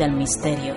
del misterio.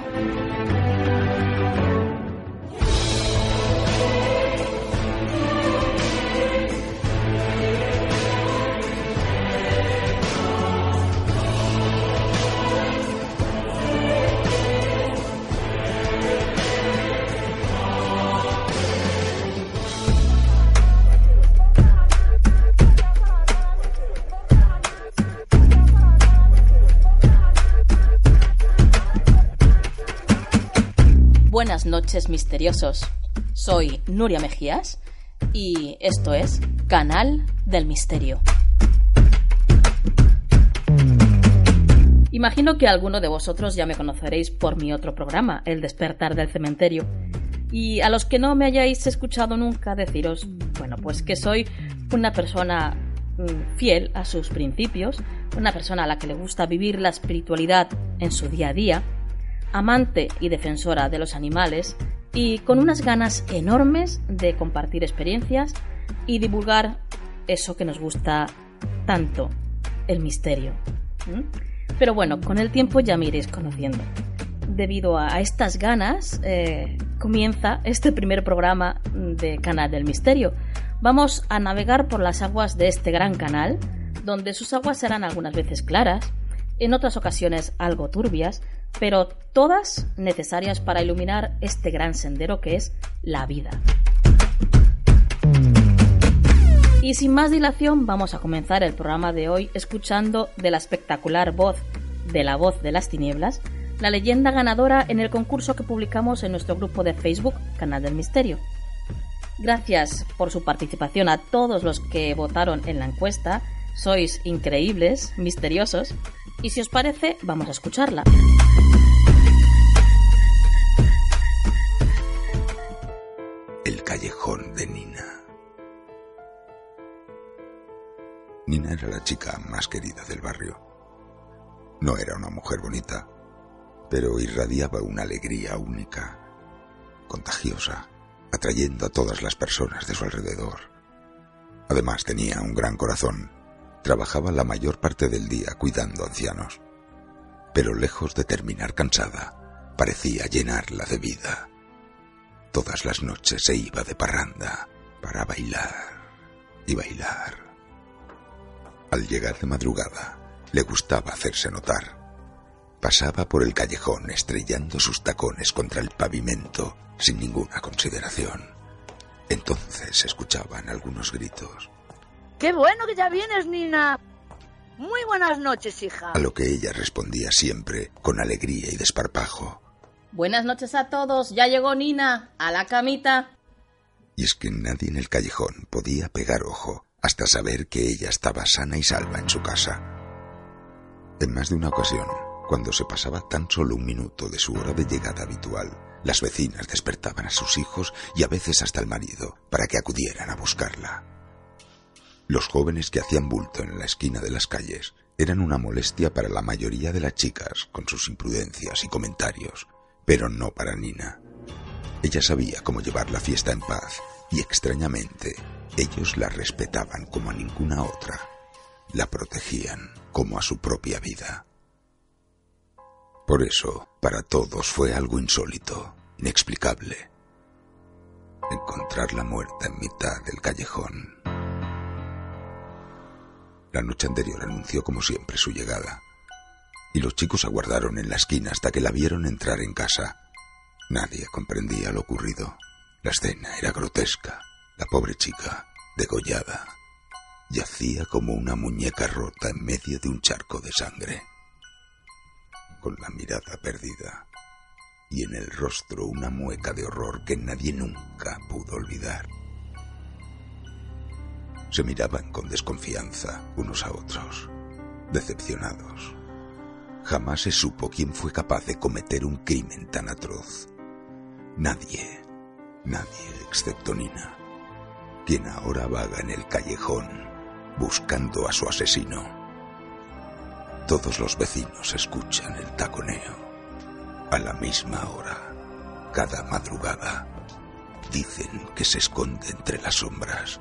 Noches misteriosos. Soy Nuria Mejías y esto es Canal del Misterio. Imagino que alguno de vosotros ya me conoceréis por mi otro programa, El despertar del cementerio. Y a los que no me hayáis escuchado nunca deciros, bueno, pues que soy una persona mm, fiel a sus principios, una persona a la que le gusta vivir la espiritualidad en su día a día, amante y defensora de los animales y con unas ganas enormes de compartir experiencias y divulgar eso que nos gusta tanto, el misterio. ¿Mm? Pero bueno, con el tiempo ya me iréis conociendo. Debido a estas ganas, eh, comienza este primer programa de Canal del Misterio. Vamos a navegar por las aguas de este gran canal, donde sus aguas serán algunas veces claras, en otras ocasiones algo turbias, pero todas necesarias para iluminar este gran sendero que es la vida. Y sin más dilación vamos a comenzar el programa de hoy escuchando de la espectacular voz de la voz de las tinieblas, la leyenda ganadora en el concurso que publicamos en nuestro grupo de Facebook, Canal del Misterio. Gracias por su participación a todos los que votaron en la encuesta. Sois increíbles, misteriosos. Y si os parece, vamos a escucharla. El callejón de Nina. Nina era la chica más querida del barrio. No era una mujer bonita, pero irradiaba una alegría única, contagiosa, atrayendo a todas las personas de su alrededor. Además tenía un gran corazón. Trabajaba la mayor parte del día cuidando ancianos, pero lejos de terminar cansada, parecía llenarla de vida. Todas las noches se iba de parranda para bailar y bailar. Al llegar de madrugada, le gustaba hacerse notar. Pasaba por el callejón estrellando sus tacones contra el pavimento sin ninguna consideración. Entonces escuchaban algunos gritos. ¡Qué bueno que ya vienes, Nina! Muy buenas noches, hija. A lo que ella respondía siempre con alegría y desparpajo. Buenas noches a todos, ya llegó Nina, a la camita. Y es que nadie en el callejón podía pegar ojo hasta saber que ella estaba sana y salva en su casa. En más de una ocasión, cuando se pasaba tan solo un minuto de su hora de llegada habitual, las vecinas despertaban a sus hijos y a veces hasta el marido para que acudieran a buscarla. Los jóvenes que hacían bulto en la esquina de las calles eran una molestia para la mayoría de las chicas con sus imprudencias y comentarios, pero no para Nina. Ella sabía cómo llevar la fiesta en paz y extrañamente ellos la respetaban como a ninguna otra. La protegían como a su propia vida. Por eso, para todos fue algo insólito, inexplicable. Encontrar la muerta en mitad del callejón. La noche anterior anunció como siempre su llegada, y los chicos aguardaron en la esquina hasta que la vieron entrar en casa. Nadie comprendía lo ocurrido. La escena era grotesca. La pobre chica, degollada, yacía como una muñeca rota en medio de un charco de sangre, con la mirada perdida y en el rostro una mueca de horror que nadie nunca pudo olvidar. Se miraban con desconfianza unos a otros, decepcionados. Jamás se supo quién fue capaz de cometer un crimen tan atroz. Nadie, nadie excepto Nina, quien ahora vaga en el callejón buscando a su asesino. Todos los vecinos escuchan el taconeo a la misma hora, cada madrugada. Dicen que se esconde entre las sombras,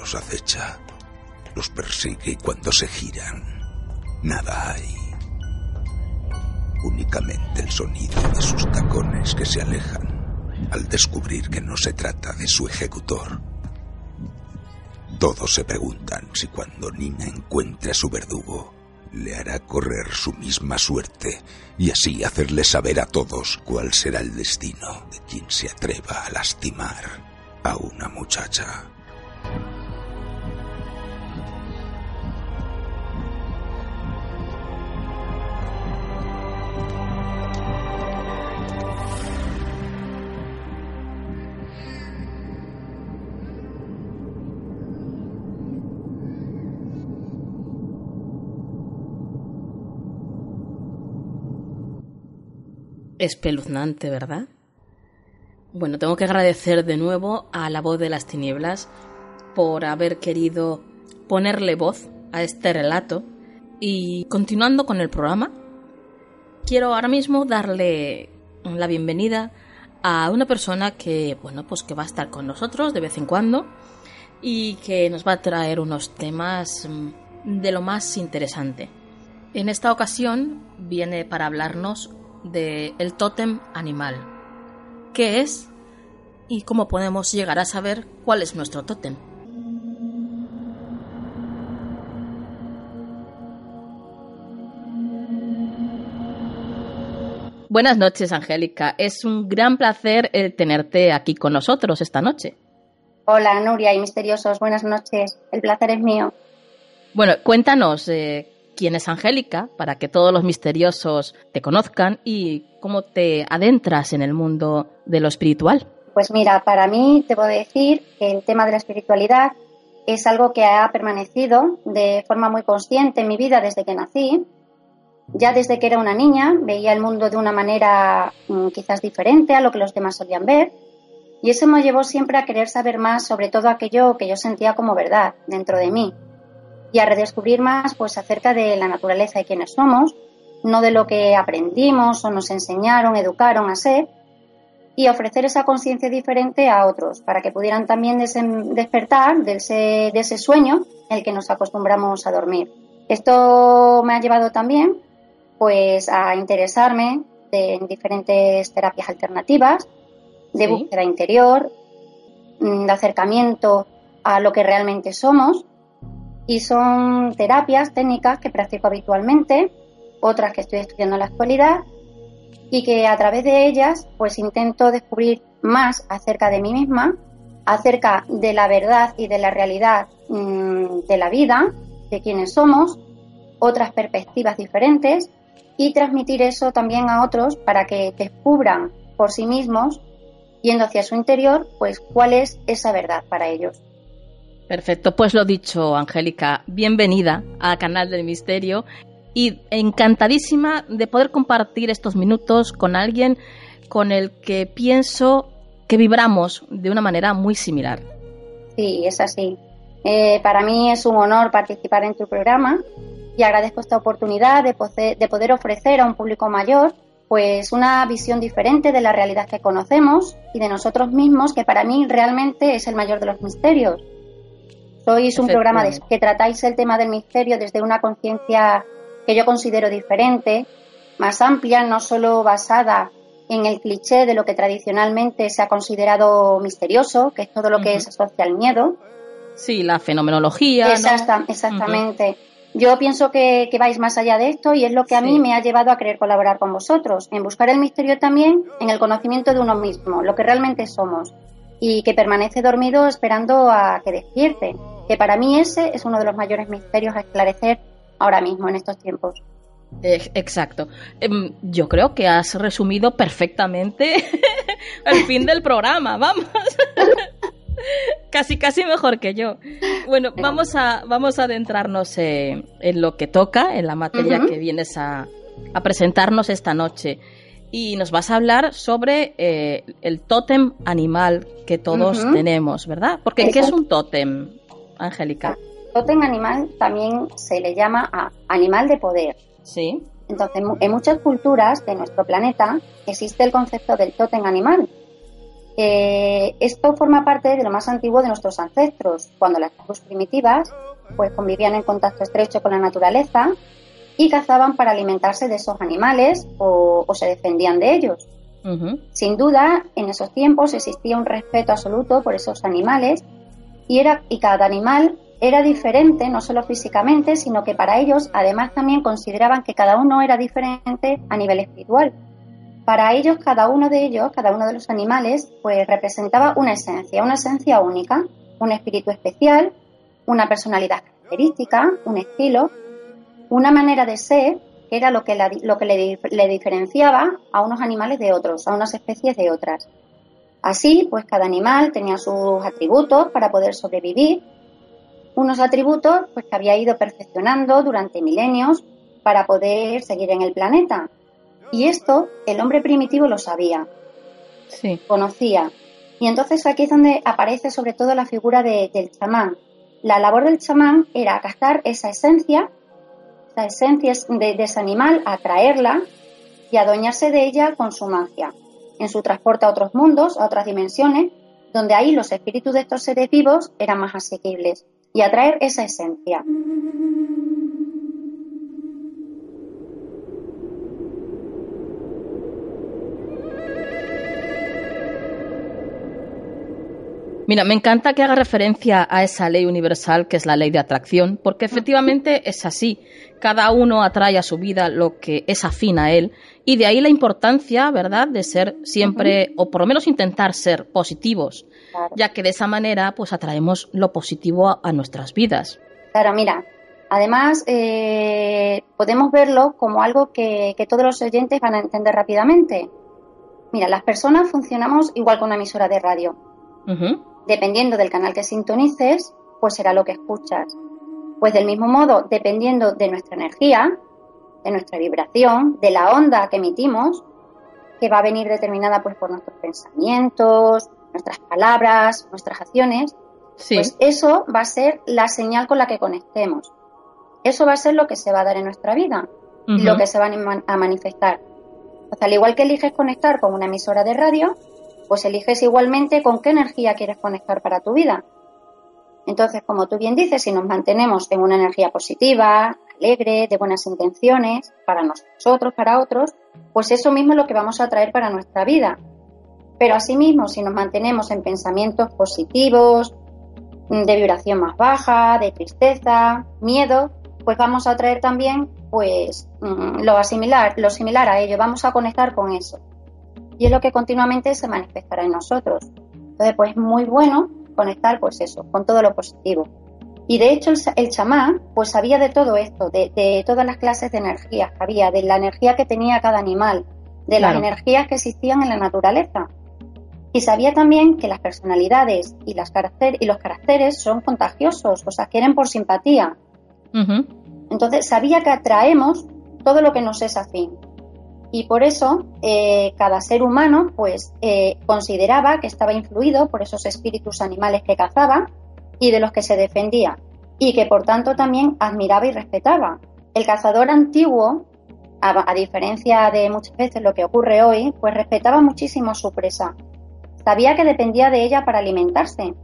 los acecha, los persigue y cuando se giran, nada hay. Únicamente el sonido de sus tacones que se alejan al descubrir que no se trata de su ejecutor. Todos se preguntan si cuando Nina encuentre a su verdugo, le hará correr su misma suerte y así hacerle saber a todos cuál será el destino de quien se atreva a lastimar a una muchacha. Espeluznante, ¿verdad? Bueno, tengo que agradecer de nuevo a la voz de las tinieblas por haber querido ponerle voz a este relato. Y continuando con el programa, quiero ahora mismo darle la bienvenida a una persona que, bueno, pues que va a estar con nosotros de vez en cuando y que nos va a traer unos temas mm, de lo más interesante. En esta ocasión viene para hablarnos de el tótem animal. ¿Qué es? ¿Y cómo podemos llegar a saber cuál es nuestro tótem? Buenas noches, Angélica. Es un gran placer el tenerte aquí con nosotros esta noche. Hola, Nuria y misteriosos. Buenas noches. El placer es mío. Bueno, cuéntanos, eh, quién es Angélica, para que todos los misteriosos te conozcan y cómo te adentras en el mundo de lo espiritual. Pues mira, para mí te puedo decir que el tema de la espiritualidad es algo que ha permanecido de forma muy consciente en mi vida desde que nací. Ya desde que era una niña veía el mundo de una manera mm, quizás diferente a lo que los demás solían ver y eso me llevó siempre a querer saber más sobre todo aquello que yo sentía como verdad dentro de mí y a redescubrir más pues acerca de la naturaleza de quienes somos, no de lo que aprendimos o nos enseñaron, educaron a ser, y ofrecer esa conciencia diferente a otros para que pudieran también despertar de ese, de ese sueño en el que nos acostumbramos a dormir. Esto me ha llevado también pues a interesarme en diferentes terapias alternativas, de búsqueda interior, mm, de acercamiento a lo que realmente somos y son terapias técnicas que practico habitualmente, otras que estoy estudiando en la actualidad y que a través de ellas pues intento descubrir más acerca de mí misma, acerca de la verdad y de la realidad mm, de la vida, de quienes somos, otras perspectivas diferentes y transmitir eso también a otros para que descubran por sí mismos, yendo hacia su interior, pues cuál es esa verdad para ellos. Perfecto, pues lo dicho, Angélica, bienvenida al canal del misterio y encantadísima de poder compartir estos minutos con alguien con el que pienso que vibramos de una manera muy similar. Sí, es así. Eh, para mí es un honor participar en tu programa y agradezco esta oportunidad de de poder ofrecer a un público mayor pues una visión diferente de la realidad que conocemos y de nosotros mismos, que para mí realmente es el mayor de los misterios. Sois un programa que tratáis el tema del misterio desde una conciencia que yo considero diferente, más amplia, no solo basada en el cliché de lo que tradicionalmente se ha considerado misterioso, que es todo lo que se asocia al miedo. Sí, la fenomenología. exactamente. Yo pienso que, vais más allá de esto y es lo que a mí me ha llevado a querer colaborar con vosotros, en buscar el misterio también en el conocimiento de uno mismo, lo que realmente somos, y que permanece dormido esperando a que despierte, que para mí ese es uno de los mayores misterios a esclarecer ahora mismo, en estos tiempos. Exacto. Em, yo creo que has resumido perfectamente el fin del programa, vamos. casi, casi mejor que yo. Bueno, vamos a, vamos a adentrarnos en lo que toca, en la materia que vienes a, presentarnos esta noche. Y nos vas a hablar sobre eh, el tótem animal que todos tenemos, ¿verdad? Porque ¿qué es un tótem, Angélica? Tótem animal también se le llama a animal de poder. Sí. Entonces, en muchas culturas de nuestro planeta existe el concepto del tótem animal. esto forma parte de lo más antiguo de nuestros ancestros, cuando las tribus primitivas pues convivían en contacto estrecho con la naturaleza y cazaban para alimentarse de esos animales o, se defendían de ellos. Sin duda, en esos tiempos existía un respeto absoluto por esos animales y, cada animal era diferente, no solo físicamente, sino que para ellos además también consideraban que cada uno era diferente a nivel espiritual. Para ellos, cada uno de ellos, cada uno de los animales, pues representaba una esencia, una esencia única, un espíritu especial, una personalidad característica, un estilo, una manera de ser, que era lo que, lo que le diferenciaba a unos animales de otros, a unas especies de otras. Así, pues cada animal tenía sus atributos para poder sobrevivir unos atributos pues, que había ido perfeccionando durante milenios para poder seguir en el planeta. Y esto el hombre primitivo lo sabía, sí. conocía. Y entonces aquí es donde aparece sobre todo la figura del chamán. La labor del chamán era captar esa esencia, esa esencia de, de ese animal, atraerla y adueñarse de ella con su magia, en su transporte a otros mundos, a otras dimensiones, donde ahí los espíritus de estos seres vivos eran más asequibles y atraer esa esencia. Mira, me encanta que haga referencia a esa ley universal que es la ley de atracción, porque efectivamente es así. Cada uno atrae a su vida lo que es afín a él, y de ahí la importancia, ¿verdad?, de ser siempre, o por lo menos intentar ser positivos, ya que de esa manera pues atraemos lo positivo a, nuestras vidas. Claro, mira, además eh, podemos verlo como algo que, todos los oyentes van a entender rápidamente. Mira, las personas funcionamos igual que una emisora de radio. Dependiendo del canal que sintonices, pues será lo que escuchas. Pues del mismo modo, dependiendo de nuestra energía, de nuestra vibración, de la onda que emitimos, que va a venir determinada pues por nuestros pensamientos, nuestras palabras, nuestras acciones, pues eso va a ser la señal con la que conectemos. Eso va a ser lo que se va a dar en nuestra vida, lo que se va a manifestar. al igual que eliges conectar con una emisora de radio, pues eliges igualmente con qué energía quieres conectar para tu vida. Entonces, como tú bien dices, si nos mantenemos en una energía positiva, alegre, de buenas intenciones, para nosotros, para otros, pues eso mismo es lo que vamos a traer para nuestra vida. Pero asimismo, si nos mantenemos en pensamientos positivos, de vibración más baja, de tristeza, miedo, pues vamos a traer también pues mm, lo similar, lo similar a ello, vamos a conectar con eso. Y es lo que continuamente se manifestará en nosotros. Entonces, pues es muy bueno conectar pues eso, con todo lo positivo. Y de hecho el, chamán pues sabía de todo esto, de, todas las clases de energías que había, de la energía que tenía cada animal, de las energías que existían en la naturaleza. Y sabía también que las personalidades y, las y los caracteres son contagiosos, o sea, quieren por simpatía. Entonces sabía que atraemos todo lo que nos es afín. Y por eso eh, cada ser humano pues eh, consideraba que estaba influido por esos espíritus animales que cazaba y de los que se defendía, y que por tanto también admiraba y respetaba. El cazador antiguo, a diferencia de muchas veces lo que ocurre hoy, pues respetaba muchísimo su presa Sabía que dependía de ella para alimentarse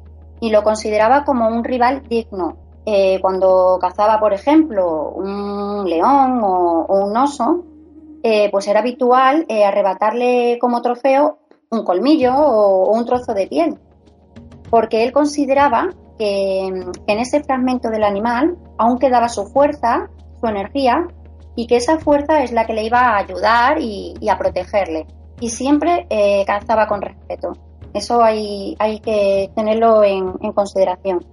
y lo consideraba como un rival digno. Eh, cuando cazaba, por ejemplo, un león o, un oso, eh, pues era habitual eh, arrebatarle como trofeo un colmillo o, un trozo de piel, porque él consideraba que, en ese fragmento del animal aún quedaba su fuerza, su energía, y que esa fuerza es la que le iba a ayudar y, a protegerle. Y siempre eh, cazaba con respeto. Eso hay, hay que tenerlo en, consideración.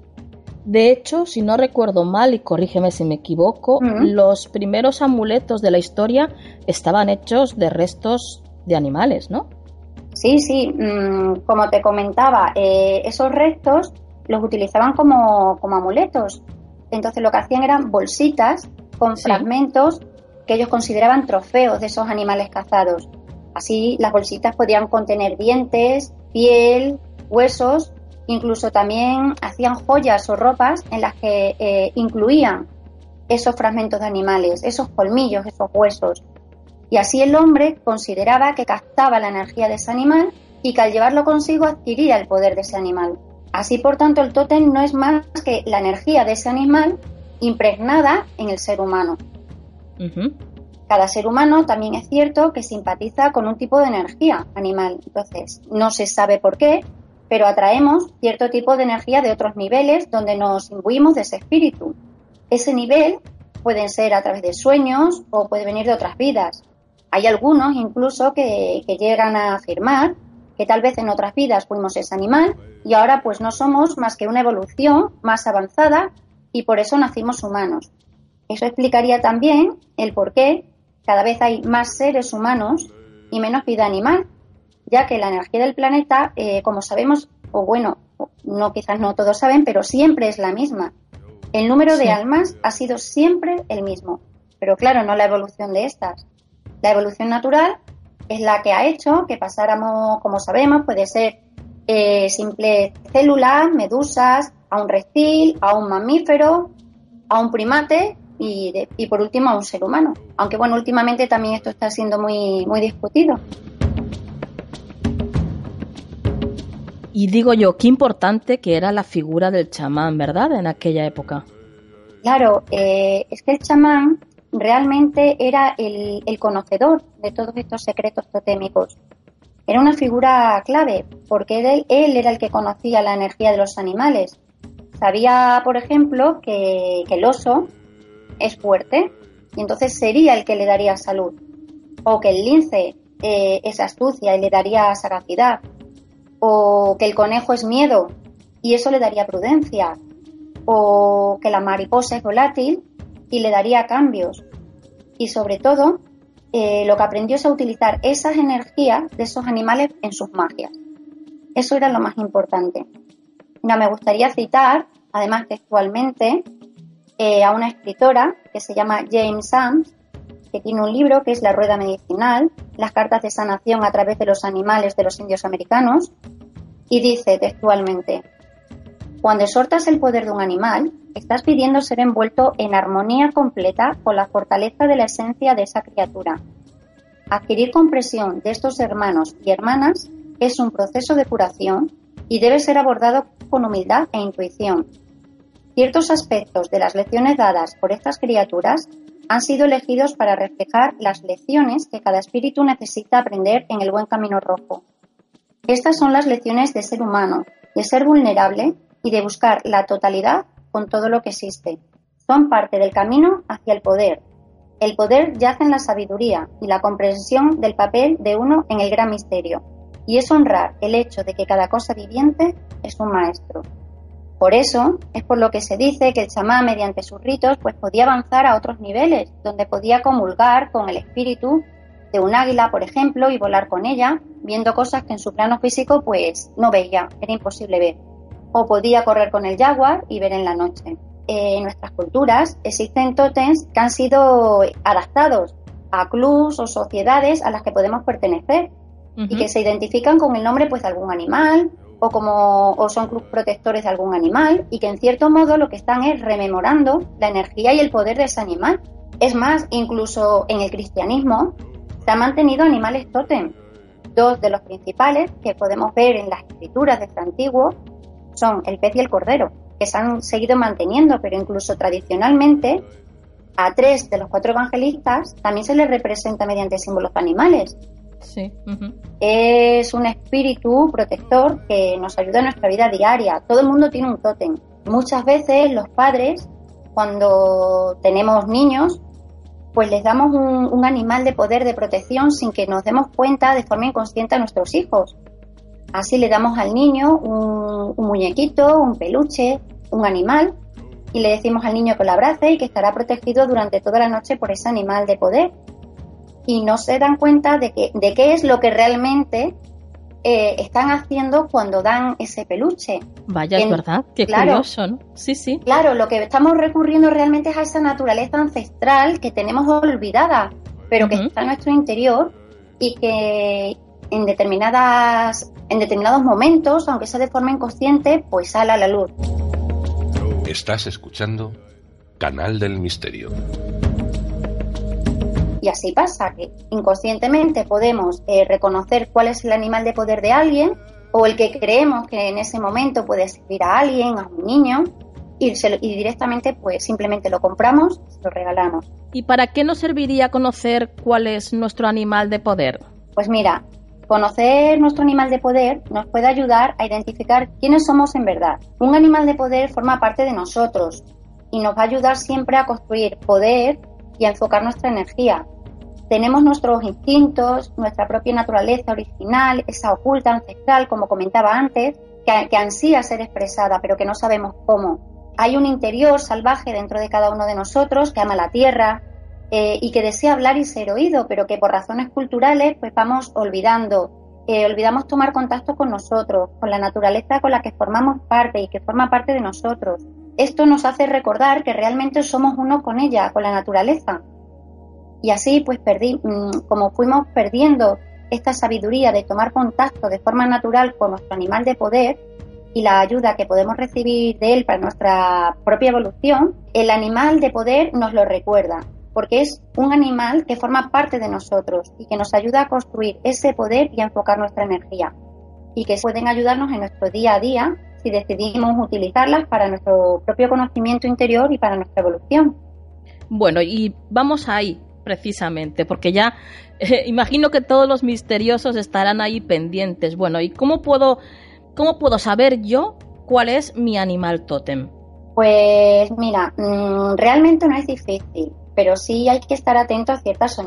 De hecho, si no recuerdo mal, y corrígeme si me equivoco, los primeros amuletos de la historia estaban hechos de restos de animales, ¿no? Sí, sí, mm, como te comentaba, eh, esos restos los utilizaban como, amuletos. Entonces lo que hacían eran bolsitas con fragmentos que ellos consideraban trofeos de esos animales cazados. Así las bolsitas podían contener dientes, piel, huesos, incluso también hacían joyas o ropas en las que eh, incluían esos fragmentos de animales, esos colmillos, esos huesos. Y así el hombre consideraba que captaba la energía de ese animal y que al llevarlo consigo adquiría el poder de ese animal. Así, por tanto, el tótem no es más que la energía de ese animal impregnada en el ser humano. Cada ser humano también es cierto que simpatiza con un tipo de energía animal. Entonces, no se sabe por qué, pero atraemos cierto tipo de energía de otros niveles donde nos imbuimos de ese espíritu. Ese nivel puede ser a través de sueños o puede venir de otras vidas. Hay algunos incluso que, que llegan a afirmar que tal vez en otras vidas fuimos ese animal y ahora pues no somos más que una evolución más avanzada y por eso nacimos humanos. Eso explicaría también el por qué cada vez hay más seres humanos y menos vida animal, ya que la energía del planeta, eh, como sabemos, o bueno, no quizás no todos saben, pero siempre es la misma. El número de almas ha sido siempre el mismo, pero claro, no la evolución de estas. La evolución natural es la que ha hecho que pasáramos, como sabemos, puede ser eh, simples células, medusas, a un reptil, a un mamífero, a un primate y, y, por último a un ser humano. Aunque bueno, últimamente también esto está siendo muy, muy discutido. Y digo yo, qué importante que era la figura del chamán, ¿verdad? En aquella época. Claro, eh, es que el chamán realmente era el, conocedor de todos estos secretos totémicos. Era una figura clave, porque él, era el que conocía la energía de los animales. Sabía, por ejemplo, que, el oso es fuerte y entonces sería el que le daría salud. O que el lince eh, es astucia y le daría sagacidad. O que el conejo es miedo y eso le daría prudencia. O que la mariposa es volátil y le daría cambios. Y sobre todo, eh, lo que aprendió es a utilizar esas energías de esos animales en sus magias. Eso era lo más importante. No, me gustaría citar, además textualmente, eh, a una escritora que se llama James Sands, que tiene un libro que es La Rueda Medicinal, las cartas de sanación a través de los animales de los indios americanos, y dice textualmente, cuando exhortas el poder de un animal, estás pidiendo ser envuelto en armonía completa con la fortaleza de la esencia de esa criatura. Adquirir compresión de estos hermanos y hermanas es un proceso de curación y debe ser abordado con humildad e intuición. Ciertos aspectos de las lecciones dadas por estas criaturas han sido elegidos para reflejar las lecciones que cada espíritu necesita aprender en el buen camino rojo. Estas son las lecciones de ser humano, de ser vulnerable y de buscar la totalidad con todo lo que existe. Son parte del camino hacia el poder. El poder yace en la sabiduría y la comprensión del papel de uno en el gran misterio, y es honrar el hecho de que cada cosa viviente es un maestro. Por eso es por lo que se dice que el chamán mediante sus ritos pues podía avanzar a otros niveles, donde podía comulgar con el espíritu de un águila, por ejemplo, y volar con ella, viendo cosas que en su plano físico pues no veía, era imposible ver o podía correr con el jaguar y ver en la noche. en nuestras culturas existen tótems que han sido adaptados a clubs o sociedades a las que podemos pertenecer y que se identifican con el nombre pues de algún animal o como o son protectores de algún animal y que en cierto modo lo que están es rememorando la energía y el poder de ese animal. Es más, incluso en el cristianismo se han mantenido animales tótem. Dos de los principales que podemos ver en las escrituras de este antiguo son el pez y el cordero, que se han seguido manteniendo, pero incluso tradicionalmente a tres de los cuatro evangelistas también se les representa mediante símbolos animales. Sí. Es un espíritu protector que nos ayuda en nuestra vida diaria. Todo el mundo tiene un tótem. Muchas veces los padres, cuando tenemos niños, pues les damos un, animal de poder de protección sin que nos demos cuenta de forma inconsciente a nuestros hijos. Así le damos al niño un, un muñequito, un peluche, un animal y le decimos al niño que lo abrace y que estará protegido durante toda la noche por ese animal de poder. Y no se dan cuenta de, que, de qué es lo que realmente eh, están haciendo cuando dan ese peluche. Vaya, es verdad, qué curioso, ¿no? Sí, sí. Claro, lo que estamos recurriendo realmente es a esa naturaleza ancestral que tenemos olvidada, pero que está en nuestro interior y que en determinadas en determinados momentos, aunque sea de forma inconsciente, pues sale a la luz. Estás escuchando Canal del Misterio. Y así pasa, que inconscientemente podemos eh, reconocer cuál es el animal de poder de alguien o el que creemos que en ese momento puede servir a alguien, a un niño, y, y directamente pues simplemente lo compramos y lo regalamos. ¿Y para qué nos serviría conocer cuál es nuestro animal de poder? Pues mira, Conocer nuestro animal de poder nos puede ayudar a identificar quiénes somos en verdad. Un animal de poder forma parte de nosotros y nos va a ayudar siempre a construir poder y a enfocar nuestra energía. Tenemos nuestros instintos, nuestra propia naturaleza original, esa oculta ancestral, como comentaba antes, que, ansía ser expresada, pero que no sabemos cómo. Hay un interior salvaje dentro de cada uno de nosotros que ama la tierra, eh, y que desea hablar y ser oído, pero que por razones culturales pues vamos olvidando. Eh, olvidamos tomar contacto con nosotros, con la naturaleza con la que formamos parte y que forma parte de nosotros. Esto nos hace recordar que realmente somos uno con ella, con la naturaleza. Y así, pues, perdí, mm, como fuimos perdiendo esta sabiduría de tomar contacto de forma natural con nuestro animal de poder y la ayuda que podemos recibir de él para nuestra propia evolución, el animal de poder nos lo recuerda porque es un animal que forma parte de nosotros y que nos ayuda a construir ese poder y a enfocar nuestra energía y que pueden ayudarnos en nuestro día a día si decidimos utilizarlas para nuestro propio conocimiento interior y para nuestra evolución. Bueno, y vamos ahí precisamente, porque ya eh, imagino que todos los misteriosos estarán ahí pendientes. Bueno, ¿y cómo puedo, cómo puedo saber yo cuál es mi animal tótem? Pues mira, mm, realmente no es difícil pero sí hay que estar atento a ciertas,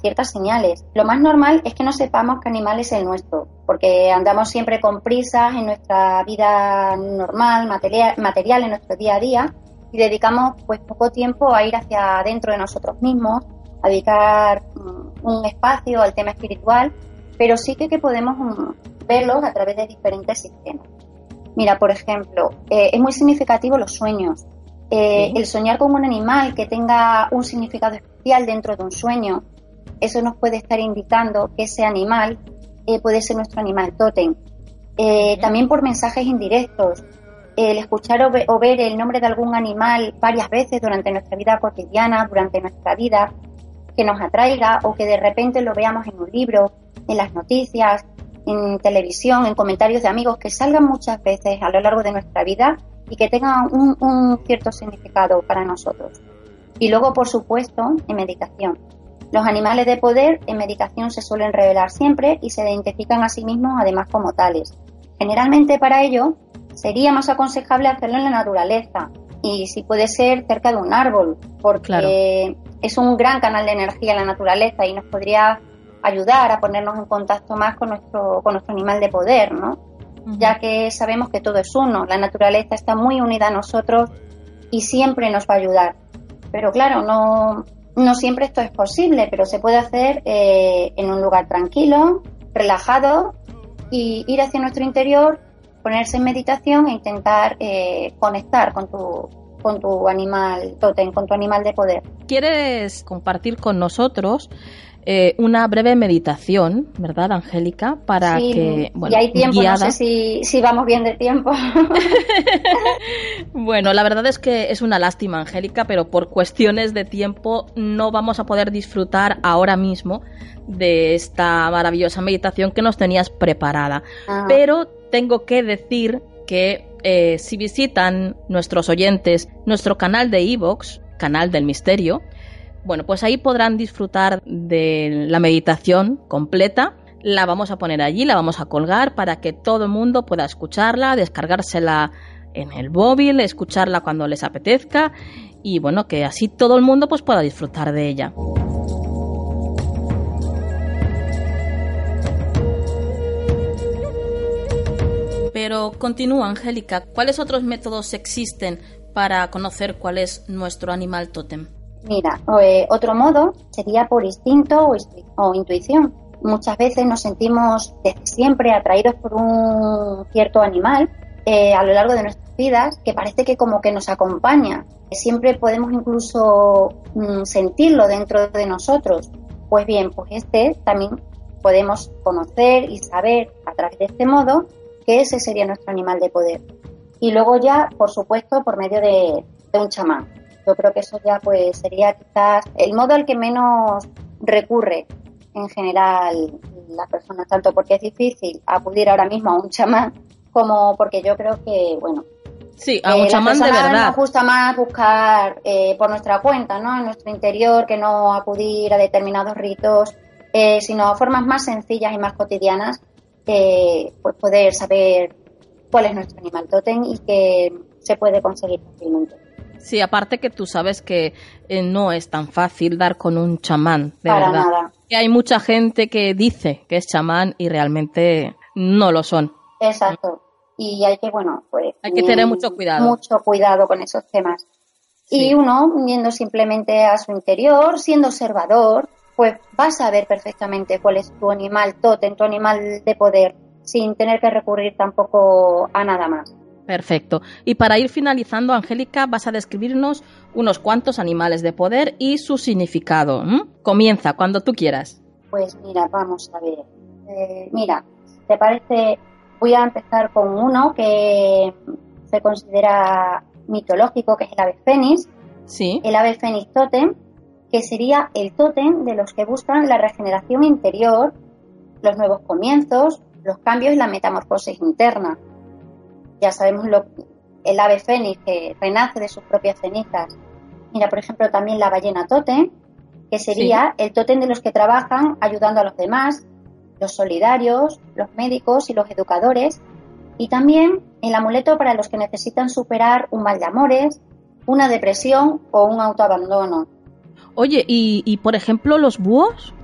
ciertas señales. Lo más normal es que no sepamos qué animal es el nuestro, porque andamos siempre con prisas en nuestra vida normal, material, material en nuestro día a día, y dedicamos pues poco tiempo a ir hacia adentro de nosotros mismos, a dedicar mm, un espacio al tema espiritual, pero sí que, que podemos mm, verlos a través de diferentes sistemas. Mira, por ejemplo, eh, es muy significativo los sueños. Eh, el soñar con un animal que tenga un significado especial dentro de un sueño, eso nos puede estar indicando que ese animal eh, puede ser nuestro animal tótem. También por mensajes indirectos, el escuchar o, o, ver el nombre de algún animal varias veces durante nuestra vida cotidiana, durante nuestra vida, que nos atraiga o que de repente lo veamos en un libro, en las noticias, en televisión, en comentarios de amigos, que salgan muchas veces a lo largo de nuestra vida, y que tenga un, cierto significado para nosotros. Y luego, por supuesto, en meditación. Los animales de poder en meditación se suelen revelar siempre y se identifican a sí mismos además como tales. Generalmente para ello sería más aconsejable hacerlo en la naturaleza y si puede ser cerca de un árbol, porque es un gran canal de energía en la naturaleza y nos podría ayudar a ponernos en contacto más con nuestro, con nuestro animal de poder, ¿no? ya que sabemos que todo es uno, la naturaleza está muy unida a nosotros y siempre nos va a ayudar. Pero claro, no, no siempre esto es posible, pero se puede hacer eh, en un lugar tranquilo, relajado y ir hacia nuestro interior, ponerse en meditación e intentar eh, conectar con tu, con tu animal totem, con tu animal de poder. ¿Quieres compartir con nosotros eh, una breve meditación, ¿verdad, Angélica? Para que, bueno, y hay tiempo, no sé si, vamos bien de tiempo. bueno, la verdad es que es una lástima, Angélica, pero por cuestiones de tiempo no vamos a poder disfrutar ahora mismo de esta maravillosa meditación que nos tenías preparada. Ah. Pero tengo que decir que eh, si visitan nuestros oyentes nuestro canal de Evox, canal del misterio, Bueno, pues ahí podrán disfrutar de la meditación completa. La vamos a poner allí, la vamos a colgar para que todo el mundo pueda escucharla, descargársela en el móvil, escucharla cuando les apetezca y bueno, que así todo el mundo pues pueda disfrutar de ella. Pero continúa, Angélica, ¿cuáles otros métodos existen para conocer cuál es nuestro animal tótem? Mira, eh, otro modo sería por instinto o, intuición. Muchas veces nos sentimos desde siempre atraídos por un cierto animal eh, a lo largo de nuestras vidas que parece que como que nos acompaña. Siempre podemos incluso mm, sentirlo dentro de nosotros. Pues bien, pues este también podemos conocer y saber a través de este modo que ese sería nuestro animal de poder. Y luego ya, por supuesto, por medio de, un chamán. Yo creo que eso ya pues sería quizás el modo al que menos recurre en general la persona, tanto porque es difícil acudir ahora mismo a un chamán como porque yo creo que, bueno, Sí, a un eh, chamán de verdad. Nos gusta más buscar eh, por nuestra cuenta, ¿no? En nuestro interior, que no acudir a determinados ritos, eh, sino formas más sencillas y más cotidianas pues poder saber cuál es nuestro animal totem y que se puede conseguir fácilmente. Sí, aparte que tú sabes que eh, no es tan fácil dar con un chamán, de Para verdad. Nada. Que hay mucha gente que dice que es chamán y realmente no lo son. Exacto. Y hay que, bueno, pues... Hay que tener mucho cuidado. Mucho cuidado con esos temas. Y uno, yendo simplemente a su interior, siendo observador, pues vas a ver perfectamente cuál es tu animal totem, tu animal de poder, sin tener que recurrir tampoco a nada más. Perfecto. Y para ir finalizando, Angélica, vas a describirnos unos cuantos animales de poder y su significado. Comienza cuando tú quieras. Pues mira, vamos a ver. Eh, mira, ¿te parece? Voy a empezar con uno que se considera mitológico, que es el ave fénix. Sí. El ave fénix totem que sería el tótem de los que buscan la regeneración interior, los nuevos comienzos, los cambios y la metamorfosis interna. Ya sabemos lo, el ave fénix que renace de sus propias cenizas. Mira, por ejemplo, también la ballena tótem, que sería el tótem de los que trabajan ayudando a los demás, los solidarios, los médicos y los educadores, y también el amuleto para los que necesitan superar un mal de amores, una depresión o un autoabandono. Oye, y, por ejemplo, los búhos.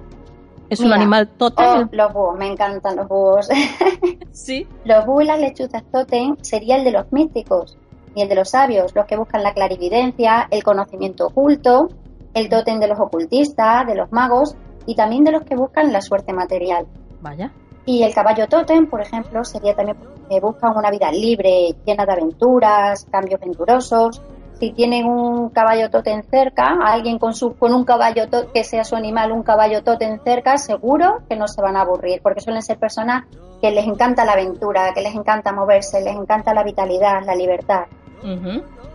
¿Es un animal totem? Oh, los búhos, me encantan los búhos. sí. Los búhos y las lechuzas totem sería el de los místicos y el de los sabios, los que buscan la clarividencia, el conocimiento oculto, el tótem de los ocultistas, de los magos y también de los que buscan la suerte material. Vaya. Y el caballo totem, por ejemplo, sería también que buscan una vida libre, llena de aventuras, cambios venturosos, si tienen un caballo totem cerca, alguien con, su, con un caballo que sea su animal, un caballo totem cerca, seguro que no se van a aburrir, porque suelen ser personas que les encanta la aventura, que les encanta moverse, les encanta la vitalidad, la libertad.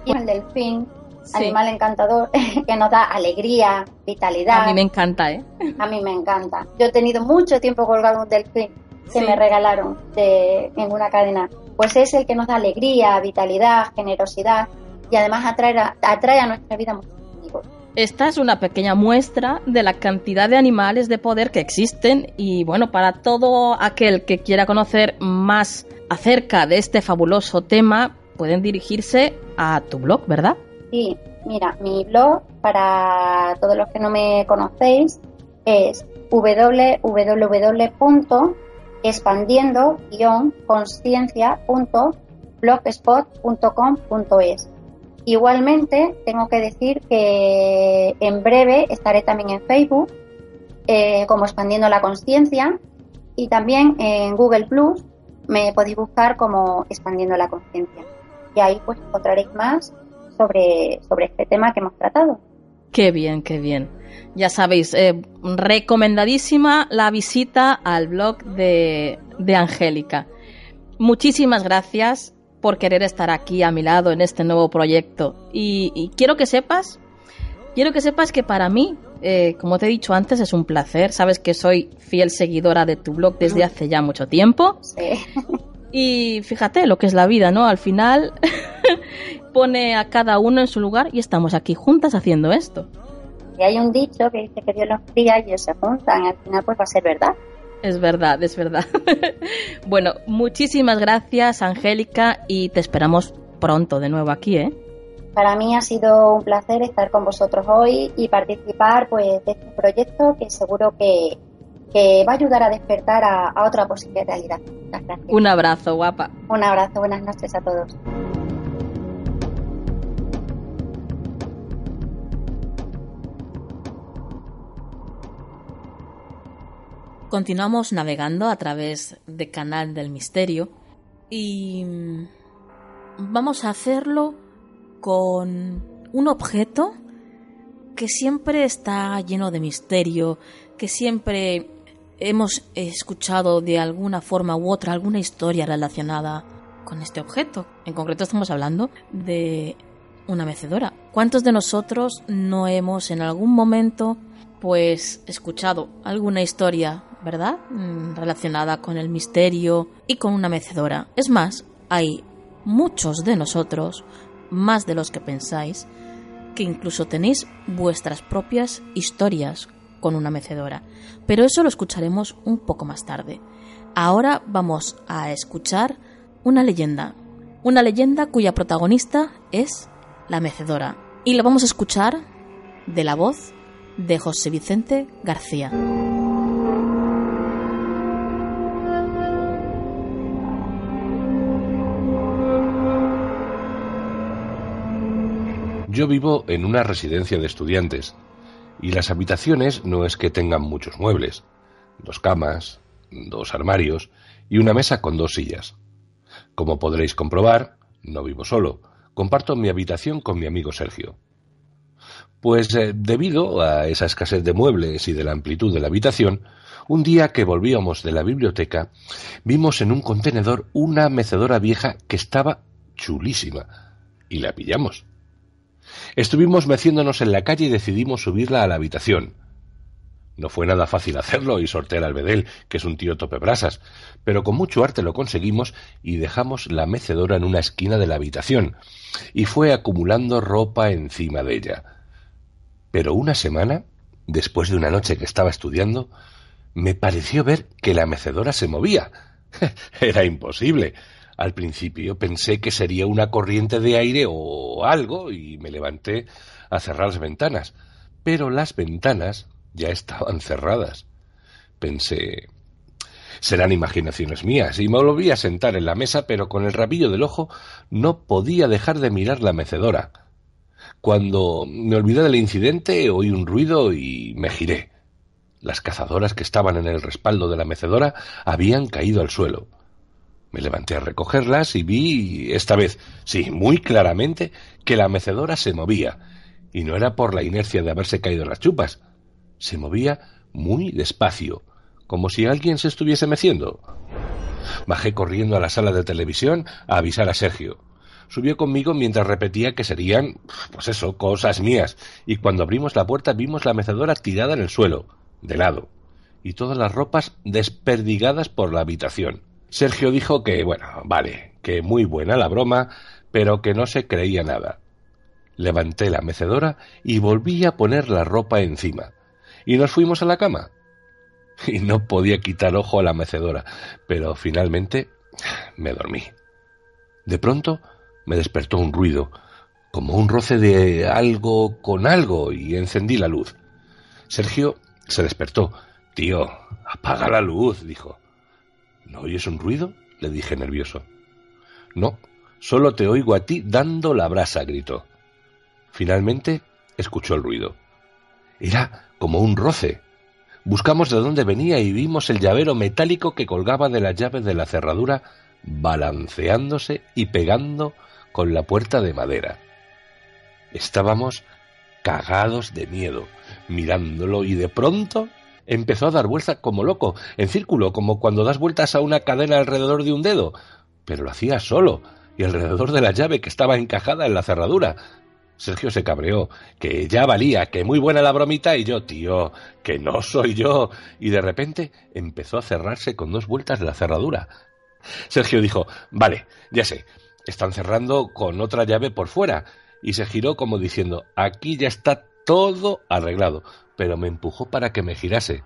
Y el delfín, animal encantador, que nos da alegría, vitalidad. A mí me encanta, ¿eh? A mí me encanta. Yo he tenido mucho tiempo colgado un delfín que me regalaron de, en una cadena. Pues es el que nos da alegría, vitalidad, generosidad y además atrae a, atrae a nuestra vida muchos. Esta es una pequeña muestra de la cantidad de animales de poder que existen y bueno, para todo aquel que quiera conocer más acerca de este fabuloso tema, pueden dirigirse a tu blog, ¿verdad? Sí, mira, mi blog, para todos los que no me conocéis, es www.expandiendo-conciencia.blogspot.com.es Igualmente, tengo que decir que en breve estaré también en Facebook eh, como Expandiendo la Conciencia y también en Google Plus me podéis buscar como Expandiendo la Conciencia. Y ahí pues encontraréis más sobre, sobre este tema que hemos tratado. Qué bien, qué bien. Ya sabéis, eh, recomendadísima la visita al blog de, de Angélica. Muchísimas gracias por querer estar aquí a mi lado en este nuevo proyecto. Y, quiero que sepas, quiero que sepas que para mí, eh, como te he dicho antes, es un placer. Sabes que soy fiel seguidora de tu blog desde hace ya mucho tiempo. Y fíjate lo que es la vida, ¿no? Al final pone a cada uno en su lugar y estamos aquí juntas haciendo esto. si hay un dicho que dice que Dios los cría y ellos se juntan, al final pues va a ser verdad. Es verdad, es verdad. bueno, muchísimas gracias, Angélica, y te esperamos pronto de nuevo aquí, ¿eh? Para mí ha sido un placer estar con vosotros hoy y participar pues de este proyecto que seguro que, va a ayudar a despertar a, a otra posible realidad. Gracias. Un abrazo, guapa. Un abrazo, buenas noches a todos. Continuamos navegando a través de Canal del Misterio y mm, vamos a hacerlo con un objeto que siempre está lleno de misterio, que siempre hemos escuchado de alguna forma u otra alguna historia relacionada con este objeto. En concreto estamos hablando de una mecedora. ¿Cuántos de nosotros no hemos en algún momento pues escuchado alguna historia ¿verdad? Mm, relacionada con el misterio y con una mecedora. Es más, hay muchos de nosotros, más de los que pensáis, que incluso tenéis vuestras propias historias con una mecedora. Pero eso lo escucharemos un poco más tarde. Ahora vamos a escuchar una leyenda. Una leyenda cuya protagonista es la mecedora. Y la vamos a escuchar de la voz de José Vicente García. Yo vivo en una residencia de estudiantes y las habitaciones no es que tengan muchos muebles, dos camas, dos armarios y una mesa con dos sillas. Como podréis comprobar, no vivo solo, comparto mi habitación con mi amigo Sergio. Pues eh, debido a esa escasez de muebles y de la amplitud de la habitación, un día que volvíamos de la biblioteca, vimos en un contenedor una mecedora vieja que estaba chulísima y la pillamos. Estuvimos meciéndonos en la calle y decidimos subirla a la habitación. No fue nada fácil hacerlo y sortear al bedel, que es un tío topebrasas, pero con mucho arte lo conseguimos y dejamos la mecedora en una esquina de la habitación, y fue acumulando ropa encima de ella. Pero una semana, después de una noche que estaba estudiando, me pareció ver que la mecedora se movía. Era imposible. Al principio pensé que sería una corriente de aire o algo y me levanté a cerrar las ventanas, pero las ventanas ya estaban cerradas. Pensé, serán imaginaciones mías, y me volví a sentar en la mesa, pero con el rabillo del ojo no podía dejar de mirar la mecedora. Cuando me olvidé del incidente, oí un ruido y me giré. Las cazadoras que estaban en el respaldo de la mecedora habían caído al suelo. Me levanté a recogerlas y vi, esta vez, sí, muy claramente, que la mecedora se movía, y no era por la inercia de haberse caído las chupas, se movía muy despacio, como si alguien se estuviese meciendo. Bajé corriendo a la sala de televisión a avisar a Sergio. Subió conmigo mientras repetía que serían, pues eso, cosas mías, y cuando abrimos la puerta vimos la mecedora tirada en el suelo, de lado, y todas las ropas desperdigadas por la habitación. Sergio dijo que, bueno, vale, que muy buena la broma, pero que no se creía nada. Levanté la mecedora y volví a poner la ropa encima. Y nos fuimos a la cama. Y no podía quitar ojo a la mecedora, pero finalmente me dormí. De pronto me despertó un ruido, como un roce de algo con algo, y encendí la luz. Sergio se despertó. Tío, apaga la luz, dijo. ¿No oyes un ruido? le dije nervioso. No, solo te oigo a ti dando la brasa, gritó. Finalmente escuchó el ruido. Era como un roce. Buscamos de dónde venía y vimos el llavero metálico que colgaba de las llaves de la cerradura, balanceándose y pegando con la puerta de madera. Estábamos cagados de miedo, mirándolo, y de pronto empezó a dar vueltas como loco, en círculo, como cuando das vueltas a una cadena alrededor de un dedo, pero lo hacía solo y alrededor de la llave que estaba encajada en la cerradura. Sergio se cabreó, que ya valía, que muy buena la bromita, y yo, tío, que no soy yo. Y de repente empezó a cerrarse con dos vueltas la cerradura. Sergio dijo, vale, ya sé, están cerrando con otra llave por fuera. Y se giró como diciendo, aquí ya está todo arreglado, pero me empujó para que me girase.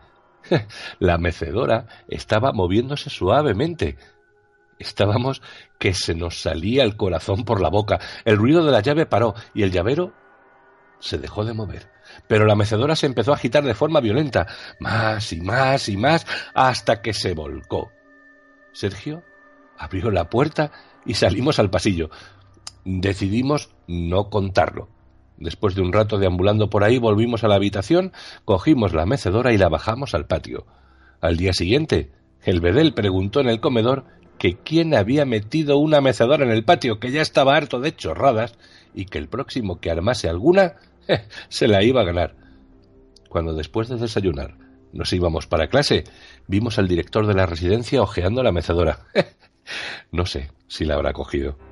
La mecedora estaba moviéndose suavemente. Estábamos que se nos salía el corazón por la boca. El ruido de la llave paró y el llavero se dejó de mover. Pero la mecedora se empezó a agitar de forma violenta, más y más y más, hasta que se volcó. Sergio abrió la puerta y salimos al pasillo. Decidimos no contarlo. Después de un rato deambulando por ahí, volvimos a la habitación, cogimos la mecedora y la bajamos al patio. Al día siguiente, el bedel preguntó en el comedor que quién había metido una mecedora en el patio, que ya estaba harto de chorradas y que el próximo que armase alguna se la iba a ganar. Cuando después de desayunar nos íbamos para clase, vimos al director de la residencia ojeando la mecedora. no sé si la habrá cogido.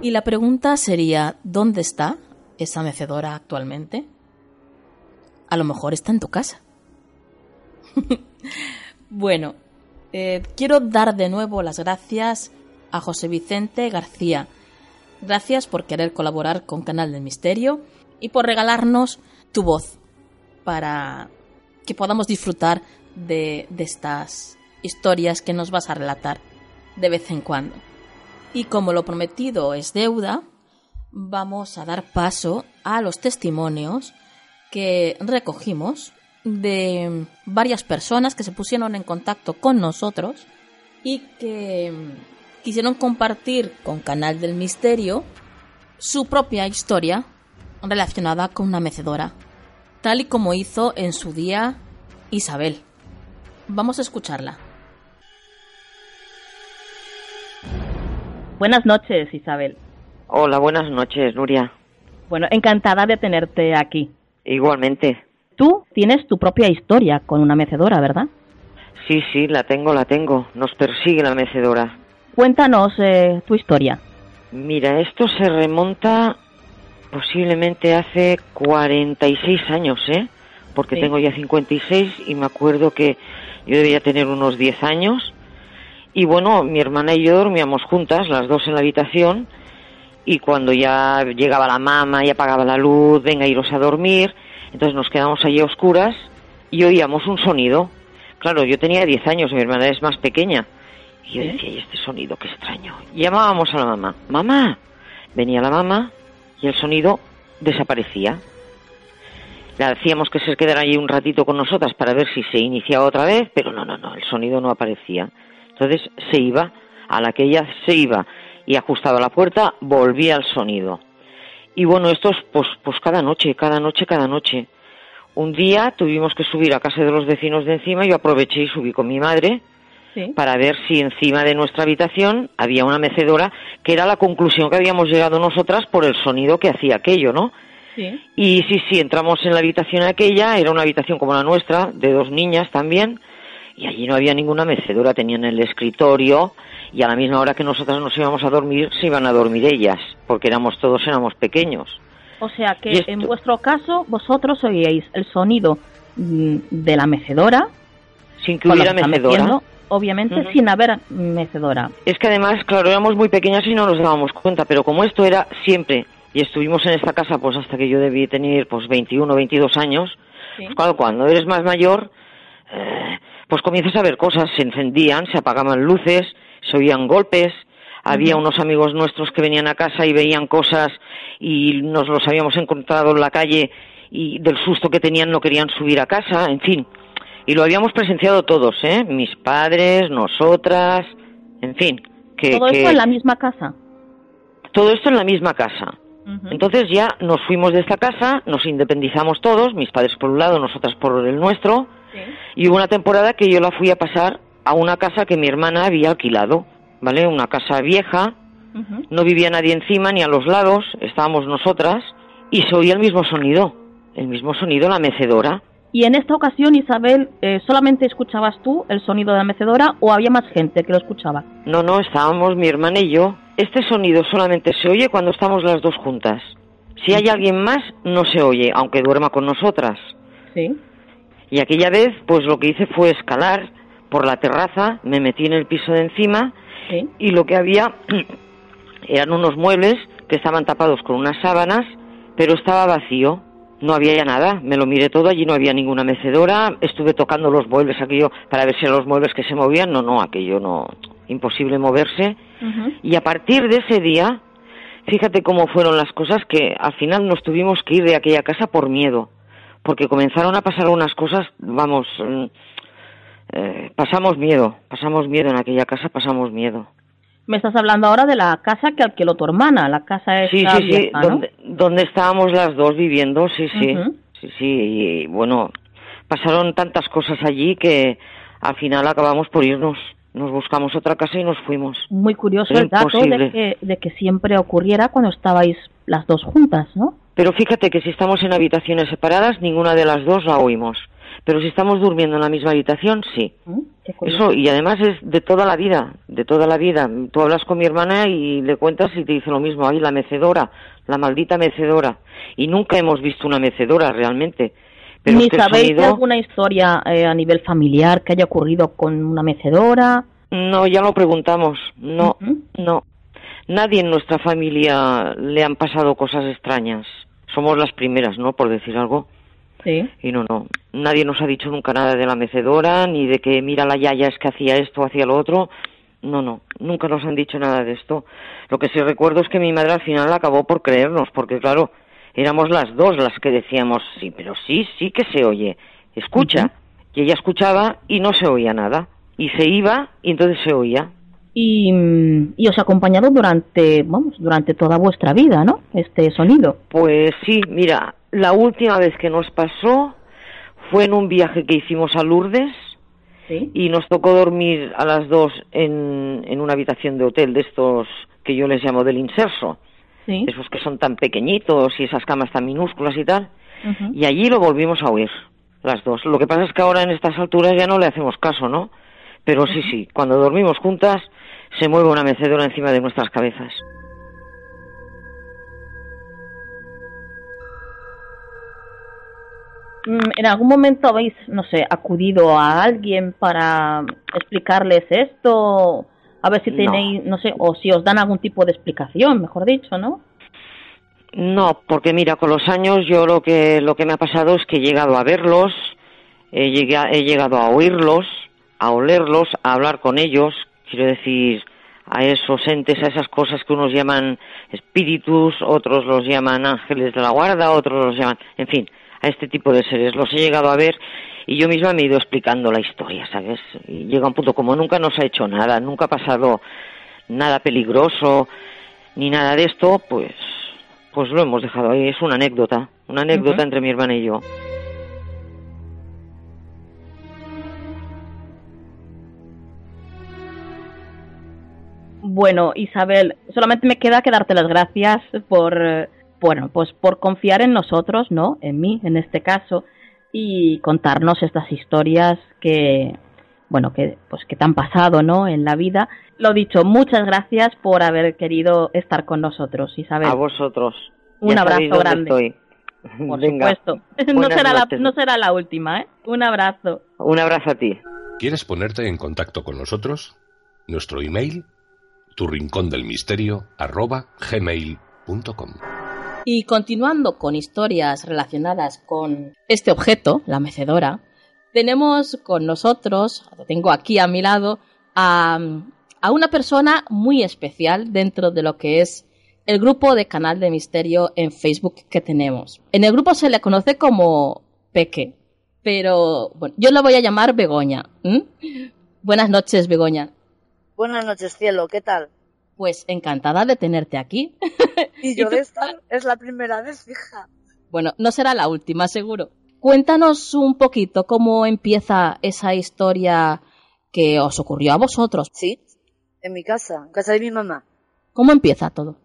Y la pregunta sería, ¿dónde está esa mecedora actualmente? A lo mejor está en tu casa. bueno, eh, quiero dar de nuevo las gracias a José Vicente García. Gracias por querer colaborar con Canal del Misterio y por regalarnos tu voz para que podamos disfrutar de estas historias que nos vas a relatar de vez en cuando. Y como lo prometido es deuda, vamos a dar paso a los testimonios que recogimos de varias personas que se pusieron en contacto con nosotros y que quisieron compartir con Canal del Misterio su propia historia relacionada con una mecedora, tal y como hizo en su día Isabel. Vamos a escucharla. Buenas noches, Isabel. Hola, buenas noches, Nuria. Bueno, encantada de tenerte aquí. Igualmente. Tú tienes tu propia historia con una mecedora, ¿verdad? Sí, sí, la tengo, la tengo. Nos persigue la mecedora. Cuéntanos eh, tu historia. Mira, esto se remonta posiblemente hace 46 años, ¿eh? Porque Sí. tengo ya 56 y me acuerdo que yo debía tener unos 10 años. Y bueno, mi hermana y yo dormíamos juntas, las dos en la habitación, y cuando ya llegaba la mamá y apagaba la luz, venga, iros a dormir, entonces nos quedamos allí a oscuras y oíamos un sonido. Claro, yo tenía 10 años, mi hermana es más pequeña. Y yo decía, ¿y este sonido qué extraño? Y llamábamos a la mamá, mamá. Venía la mamá y el sonido desaparecía. Le hacíamos que se quedara allí un ratito con nosotras para ver si se iniciaba otra vez, pero no, no, no, el sonido no aparecía. Entonces se iba, a la que ella se iba y ajustaba la puerta, volvía el sonido. Y bueno, esto es pues, pues cada noche, cada noche, cada noche. Un día tuvimos que subir a casa de los vecinos de encima, yo aproveché y subí con mi madre Sí. para ver si encima de nuestra habitación había una mecedora, que era la conclusión que habíamos llegado nosotras por el sonido que hacía aquello, ¿no? Sí. Y sí, sí, entramos en la habitación aquella, era una habitación como la nuestra, de dos niñas también, y allí no había ninguna mecedora, tenían el escritorio, y a la misma hora que nosotras nos íbamos a dormir, se iban a dormir ellas, porque éramos todos, éramos pequeños. O sea que esto- en vuestro caso vosotros oíais el sonido mm, de la mecedora, Sin que hubiera mecedora. obviamente sin haber mecedora. Es que además, claro, éramos muy pequeñas y no nos dábamos cuenta, pero como esto era siempre, y estuvimos en esta casa pues hasta que yo debí tener pues 21 o 22 años, Sí. pues claro, cuando eres más mayor, eh, pues comienzas a ver cosas, se encendían, se apagaban luces, se oían golpes, había unos amigos nuestros que venían a casa y veían cosas y nos los habíamos encontrado en la calle y del susto que tenían no querían subir a casa, en fin. Y lo habíamos presenciado todos, ¿eh? Mis padres, nosotras, en fin. Que, Todo que- esto en la misma casa. todo esto en la misma casa. Entonces ya nos fuimos de esta casa, nos independizamos todos, mis padres por un lado, nosotras por el nuestro, Sí. y hubo una temporada que yo la fui a pasar a una casa que mi hermana había alquilado, ¿vale? Una casa vieja, no vivía nadie encima ni a los lados, estábamos nosotras, y se oía el mismo sonido, el mismo sonido, la mecedora. Y en esta ocasión, Isabel, eh, ¿solamente escuchabas tú el sonido de la mecedora o había más gente que lo escuchaba? No, no, estábamos mi hermana y yo. Este sonido solamente se oye cuando estamos las dos juntas. Si hay alguien más, no se oye, aunque duerma con nosotras. Sí. Y aquella vez, pues lo que hice fue escalar por la terraza, me metí en el piso de encima Sí. y lo que había eran unos muebles que estaban tapados con unas sábanas, pero estaba vacío. No había ya nada, me lo miré todo, allí no había ninguna mecedora, estuve tocando los muebles, aquello, para ver si eran los muebles que se movían, no, no, aquello no, imposible moverse. Y a partir de ese día, fíjate cómo fueron las cosas que al final nos tuvimos que ir de aquella casa por miedo, porque comenzaron a pasar unas cosas, vamos, mm, eh, pasamos miedo, pasamos miedo en aquella casa, pasamos miedo. Me estás hablando ahora de la casa que alquiló tu hermana, la casa esa Sí, sí, sí, vieja, ¿no? donde, donde estábamos las dos viviendo, sí, sí, sí, sí, y bueno, pasaron tantas cosas allí que al final acabamos por irnos, nos buscamos otra casa y nos fuimos. Muy curioso Era el dato de que, de que siempre ocurriera cuando estabais las dos juntas, ¿no? Pero fíjate que si estamos en habitaciones separadas, ninguna de las dos la oímos. Pero si estamos durmiendo en la misma habitación, sí. ¿Mm? Eso, y además es de toda la vida, de toda la vida. Tú hablas con mi hermana y le cuentas y te dice lo mismo. Ay, la mecedora, la maldita mecedora. Y nunca hemos visto una mecedora realmente. Pero Ni es que el sabéis de alguna historia eh, a nivel familiar que haya ocurrido con una mecedora. No, ya lo preguntamos. No, no. Nadie en nuestra familia le han pasado cosas extrañas. Somos las primeras, ¿no? Por decir algo. Sí. Y no, no. Nadie nos ha dicho nunca nada de la mecedora, ni de que mira la yaya es que hacía esto, hacía lo otro. No, no. Nunca nos han dicho nada de esto. Lo que sí recuerdo es que mi madre al final acabó por creernos, porque claro, éramos las dos las que decíamos, sí, pero sí, sí que se oye. Escucha. Y ella escuchaba y no se oía nada. Y se iba y entonces se oía. Y, y os ha acompañado durante, vamos, durante toda vuestra vida, ¿no? Este sonido. Pues sí, mira, la última vez que nos pasó fue en un viaje que hicimos a Lourdes Sí. y nos tocó dormir a las dos en, en una habitación de hotel de estos que yo les llamo del inserso, Sí. esos que son tan pequeñitos y esas camas tan minúsculas y tal, y allí lo volvimos a oír, las dos. Lo que pasa es que ahora en estas alturas ya no le hacemos caso, ¿no? Pero sí, sí, cuando dormimos juntas se mueve una mecedora encima de nuestras cabezas. Mm, ¿En algún momento habéis, no sé, acudido a alguien para explicarles esto? A ver si tenéis, no sé, o si os dan algún tipo de explicación, mejor dicho, ¿no? No, porque mira, con los años yo lo que lo que me ha pasado es que he llegado a verlos, he, he llegado a oírlos, a olerlos, a hablar con ellos, quiero decir, a esos entes, a esas cosas que unos llaman espíritus, otros los llaman ángeles de la guarda, otros los llaman, en fin, a este tipo de seres los he llegado a ver y yo misma me he ido explicando la historia, ¿sabes? Y llega un punto como nunca nos ha hecho nada, nunca ha pasado nada peligroso ni nada de esto, pues pues lo hemos dejado ahí, es una anécdota, una anécdota entre mi hermana y yo. Bueno, Isabel, solamente me queda que darte las gracias por, bueno, pues por confiar en nosotros, ¿no? En mí, en este caso, y contarnos estas historias que, bueno, que, pues que te han pasado, ¿no? En la vida. Lo dicho, muchas gracias por haber querido estar con nosotros, Isabel. A vosotros. Un Ya abrazo grande. estoy. Por Venga, supuesto. No será, la, no será la última, ¿eh? Un abrazo. Un abrazo a ti. ¿Quieres ponerte en contacto con nosotros? Nuestro email, tu rincón del misterio, gmail.com. Y continuando con historias relacionadas con este objeto, la mecedora, tenemos con nosotros, tengo aquí a mi lado, a, a una persona muy especial dentro de lo que es el grupo de Canal de Misterio en Facebook que tenemos. En el grupo se le conoce como Peque, pero yo la voy a llamar Begoña. Buenas noches, Begoña. Buenas noches, cielo, ¿qué tal? Pues encantada de tenerte aquí. Y yo de estar es la primera vez, fija. Bueno, no será la última, seguro. Cuéntanos un poquito cómo empieza esa historia que os ocurrió a vosotros. Sí, en mi casa, en casa de mi mamá. ¿Cómo empieza todo?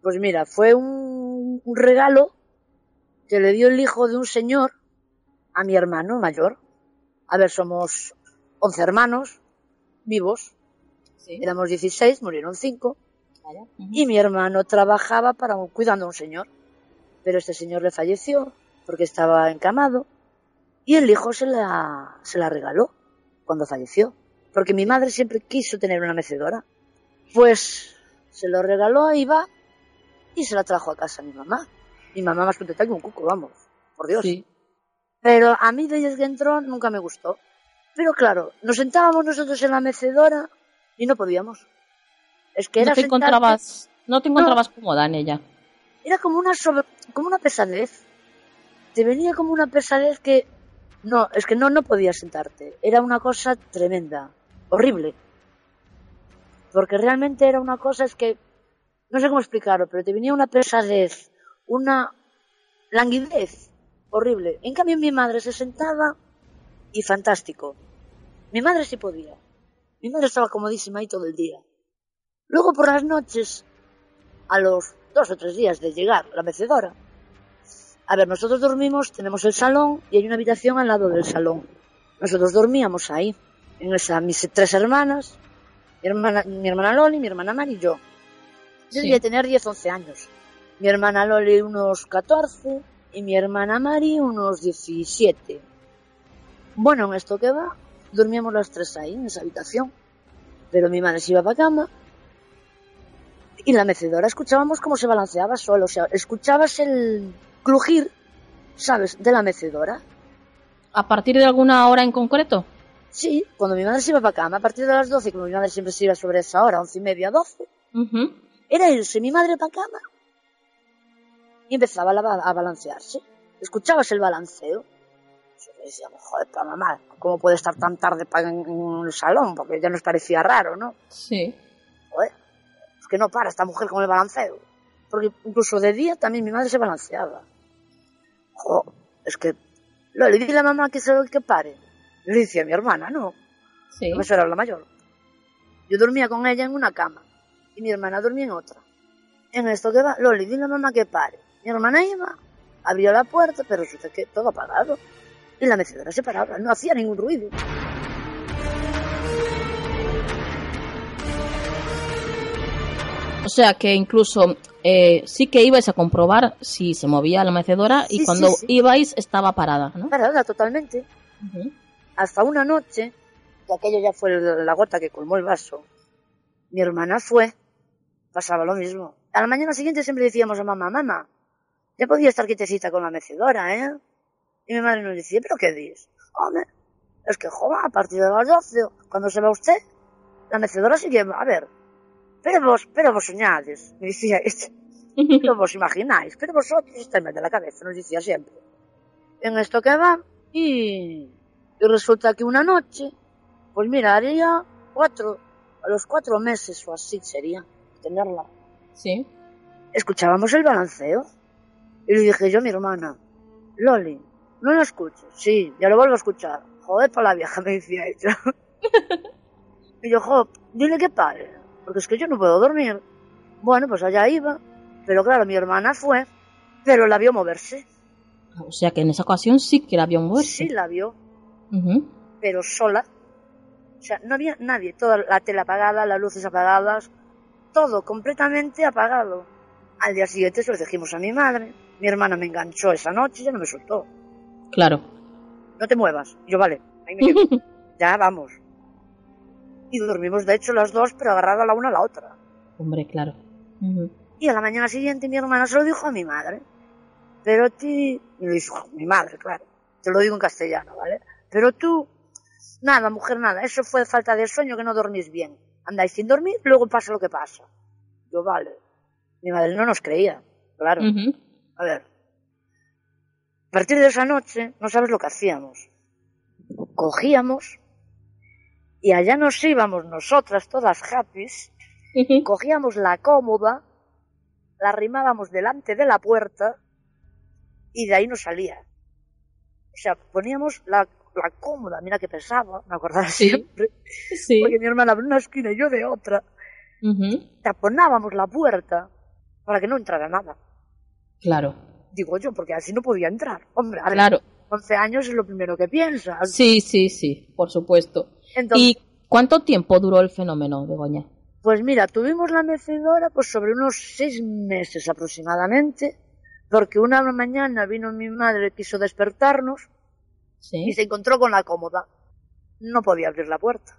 Pues mira, fue un, un regalo que le dio el hijo de un señor a mi hermano mayor. A ver, somos 11 hermanos vivos. Éramos 16, murieron 5. Y mi hermano trabajaba para un- cuidando a un señor. Pero este señor le falleció porque estaba encamado. Y el hijo se la, se la regaló cuando falleció. Porque mi madre siempre quiso tener una mecedora. Pues se lo regaló a Iva y se la trajo a casa a mi mamá. Mi mamá más contenta que un cuco, vamos, por Dios. Sí. Pero a mí desde que entró nunca me gustó. Pero claro, nos sentábamos nosotros en la mecedora y no podíamos. Es que era no te sentarte- encontrabas, no te encontrabas cómoda en ella. era como una sobre- como una pesadez. Te venía como una pesadez que no, es que no no podías sentarte. Era una cosa tremenda, horrible. Porque realmente era una cosa es que no sé cómo explicarlo, pero te venía una pesadez, una languidez horrible. En cambio mi madre se sentaba y fantástico. Mi madre sí podía. Mi madre estaba comodísima ahí todo el día. Luego por las noches, a los dos o tres días de llegar la mecedora. A ver, nosotros dormimos, tenemos el salón y hay una habitación al lado del salón. Nosotros dormíamos ahí, en esa, mis tres hermanas, mi hermana, mi hermana Loli, mi hermana Mari y yo. Yo Sí. debía tener 10, 11 años. Mi hermana Loli unos 14 y mi hermana Mari unos 17. Bueno, en esto que va, dormíamos las tres ahí, en esa habitación. Pero mi madre se iba para cama y la mecedora escuchábamos cómo se balanceaba solo. O sea, escuchabas el crujir, ¿sabes?, de la mecedora. ¿A partir de alguna hora en concreto? Sí, cuando mi madre se iba para cama, a partir de las 12, como mi madre siempre se iba sobre esa hora, once y media, 12, Ujú. era irse mi madre para cama y empezaba a balancearse. Escuchabas el balanceo. Decíamos, joder, pa mamá, ¿cómo puede estar tan tarde en, el salón? Porque ya nos parecía raro, ¿no? Sí. Joder, es que no para esta mujer con el balanceo. Porque incluso de día también mi madre se balanceaba. Jo, es que, Loli, dile a la mamá que se que pare. Le decía a mi hermana, no, Sí. Esa era la mayor. Yo dormía con ella en una cama y mi hermana dormía en otra. En esto que va, Loli, dile a mamá que pare. Mi hermana iba, abrió la puerta, pero resulta que todo apagado. Y la mecedora se paraba, no hacía ningún ruido. O sea que incluso eh, sí que ibais a comprobar si se movía la mecedora y cuando sí, sí. ibais estaba parada, ¿no? Parada totalmente. Ujú. Hasta una noche, que aquello ya fue la gota que colmó el vaso, mi hermana fue, pasaba lo mismo. A la mañana siguiente siempre decíamos a mamá, mamá, ya podía estar quietecita con la mecedora, ¿eh? Y mi madre nos decía, ¿pero qué dices? Hombre, es que, joder, a partir de las 12, cuando se va usted, la mecedora sigue, a ver, pero vos, pero vos soñades, me decía este, pero vos imagináis, pero vosotros estáis mal de la cabeza, nos decía siempre. En esto que va, y, y resulta que una noche, pues mira, haría cuatro, a los cuatro meses o así sería, tenerla. Sí. Escuchábamos el balanceo. Y le dije yo a mi hermana, Loli, ¿no lo escuchas? Sí, ya lo vuelvo a escuchar. Joder, para la vieja, me decía ella. y yo, jo, dile que pare, porque es que yo no puedo dormir. Bueno, pues allá iba. Pero claro, mi hermana fue, pero la vio moverse. O sea que en esa ocasión sí que la había muerto. Sí la vio, pero sola. O sea, no había nadie, toda la tele apagada, las luces apagadas, todo completamente apagado. Al día siguiente se lo dijimos a mi madre. Mi hermana me enganchó esa noche y ya no me soltó. Claro. No te muevas. Yo, vale, ahí me quedo. ya vamos. Y dormimos, de hecho, las dos, pero agarradas la una a la otra. Hombre, claro. Y a la mañana siguiente mi hermana se lo dijo a mi madre. Pero ti, me lo dijo mi madre, claro. Te lo digo en castellano, ¿vale? Pero tú, nada, mujer, nada. Eso fue falta de sueño, que no dormís bien. Andáis sin dormir, luego pasa lo que pasa. Yo, vale. Mi madre no nos creía, claro. A ver. A partir de esa noche, no sabes lo que hacíamos. Cogíamos y allá nos íbamos nosotras, todas happy, cogíamos la cómoda, la arrimábamos delante de la puerta y de ahí nos salía. O sea, poníamos la, la cómoda, mira que pesaba, me acordaba Sí. siempre, Sí. porque mi hermana de una esquina y yo de otra. Ujú. Taponábamos la puerta para que no entrara nada. Claro. Digo yo, porque así no podía entrar. Hombre, a ver, Claro. 11 años es lo primero que piensas. Sí, sí, sí, por supuesto. Entonces, ¿Y cuánto tiempo duró el fenómeno, Begoña? pues mira, tuvimos la mecedora pues sobre unos seis meses aproximadamente, porque una mañana vino mi madre, quiso despertarnos Sí. y se encontró con la cómoda. No podía abrir la puerta.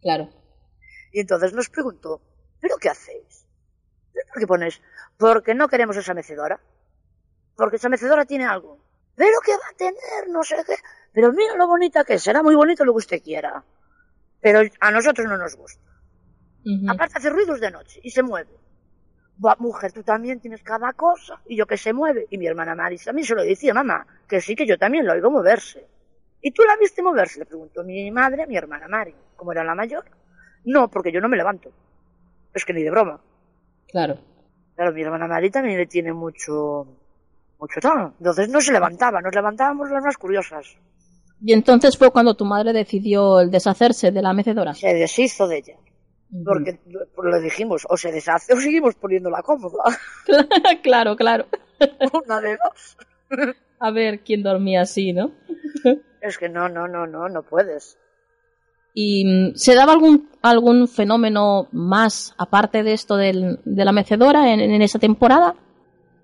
Claro. Y entonces nos preguntó, ¿pero qué hacéis? ¿Por qué pones? Porque no queremos esa mecedora. Porque esa mecedora tiene algo. ¿Pero qué va a tener? No sé qué. Pero mira lo bonita que es. Será muy bonito lo que usted quiera. Pero a nosotros no nos gusta. Aparte hace ruidos de noche y se mueve. Va, mujer, tú también tienes cada cosa. Y yo que se mueve. Y mi hermana Marisa a mí se lo decía, mamá, que sí, que yo también lo oigo moverse. ¿Y tú la viste moverse? Le preguntó mi madre a mi hermana Mari, como era la mayor. No, porque yo no me levanto. Es que ni de broma. Claro. Claro, mi hermana Mari también le tiene mucho, mucho tono. Entonces no se levantaba, nos levantábamos las más curiosas. Y entonces fue cuando tu madre decidió el deshacerse de la mecedora. Se deshizo de ella. Porque pues le dijimos, o se deshace o seguimos poniéndola cómoda. claro, claro. Una de dos. A ver quién dormía así, ¿no? es que no, no, no, no, no puedes. ¿Y mm, se daba algún, algún fenómeno más aparte de esto del, de la mecedora en, en, esa temporada?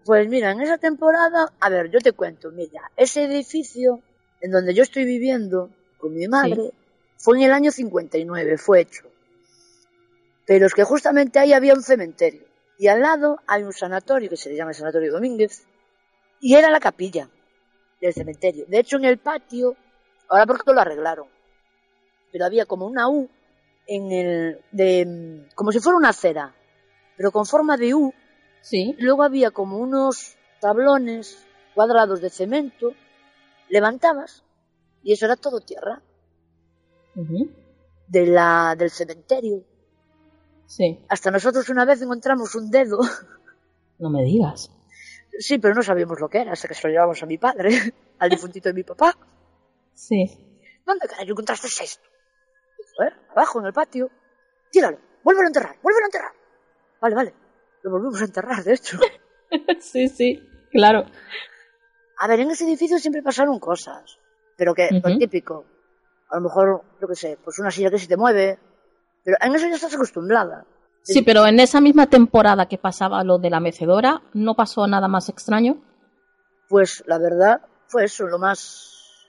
Pues mira, en esa temporada, a ver, yo te cuento, mira, ese edificio en donde yo estoy viviendo con mi madre sí. fue en el año 59, fue hecho. Pero es que justamente ahí había un cementerio y al lado hay un sanatorio que se llama el Sanatorio Domínguez y era la capilla del cementerio. De hecho, en el patio, ahora porque lo arreglaron, pero había como una U en el de como si fuera una acera, pero con forma de U. Sí. Luego había como unos tablones cuadrados de cemento, levantabas y eso era todo tierra. Uh -huh. De la del cementerio. Sí. Hasta nosotros una vez encontramos un dedo. No me digas. Sí, pero no sabíamos lo que era hasta que se lo llevamos a mi padre, al difuntito de mi papá. Sí. ¿Dónde carajo encontraste esto? A ver, abajo en el patio. Tíralo, vuélvelo a enterrar, vuélvelo a enterrar. Vale, vale. Lo volvimos a enterrar, de hecho. sí, sí, claro. A ver, en ese edificio siempre pasaron cosas. Pero que, uh -huh. lo típico. A lo mejor, yo qué sé, pues una silla que se te mueve. Pero en eso ya estás acostumbrada. Sí, pero en esa misma temporada que pasaba lo de la mecedora, ¿no pasó nada más extraño? Pues la verdad fue eso, lo más,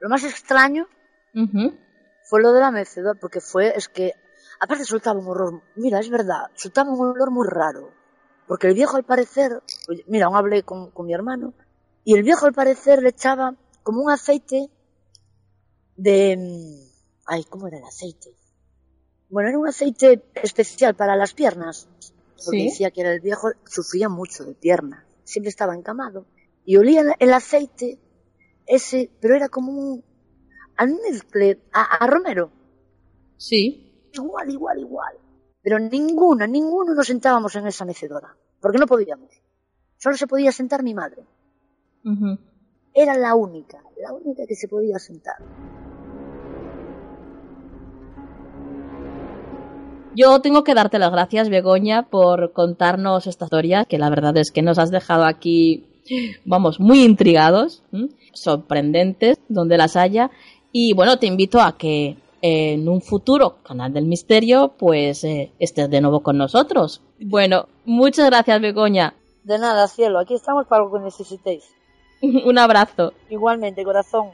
lo más extraño uh -huh. fue lo de la mecedora, porque fue, es que, aparte soltaba un olor, mira, es verdad, soltaba un olor muy raro. Porque el viejo al parecer, mira, aún hablé con, con mi hermano, y el viejo al parecer le echaba como un aceite de, ay, ¿cómo era el aceite? Bueno, era un aceite especial para las piernas. Porque ¿Sí? decía que era el viejo, sufría mucho de piernas. Siempre estaba encamado. Y olía el aceite ese, pero era como un almizcle, a, a romero. Sí. Igual, igual, igual. Pero ninguna, ninguno nos sentábamos en esa mecedora. Porque no podíamos. Solo se podía sentar mi madre. Uh -huh. Era la única, la única que se podía sentar. Yo tengo que darte las gracias, Begoña, por contarnos esta historia, que la verdad es que nos has dejado aquí, vamos, muy intrigados, sorprendentes, donde las haya. Y bueno, te invito a que en un futuro canal del misterio, pues eh, estés de nuevo con nosotros. Bueno, muchas gracias, Begoña. De nada, cielo, aquí estamos para lo que necesitéis. un abrazo. Igualmente, corazón.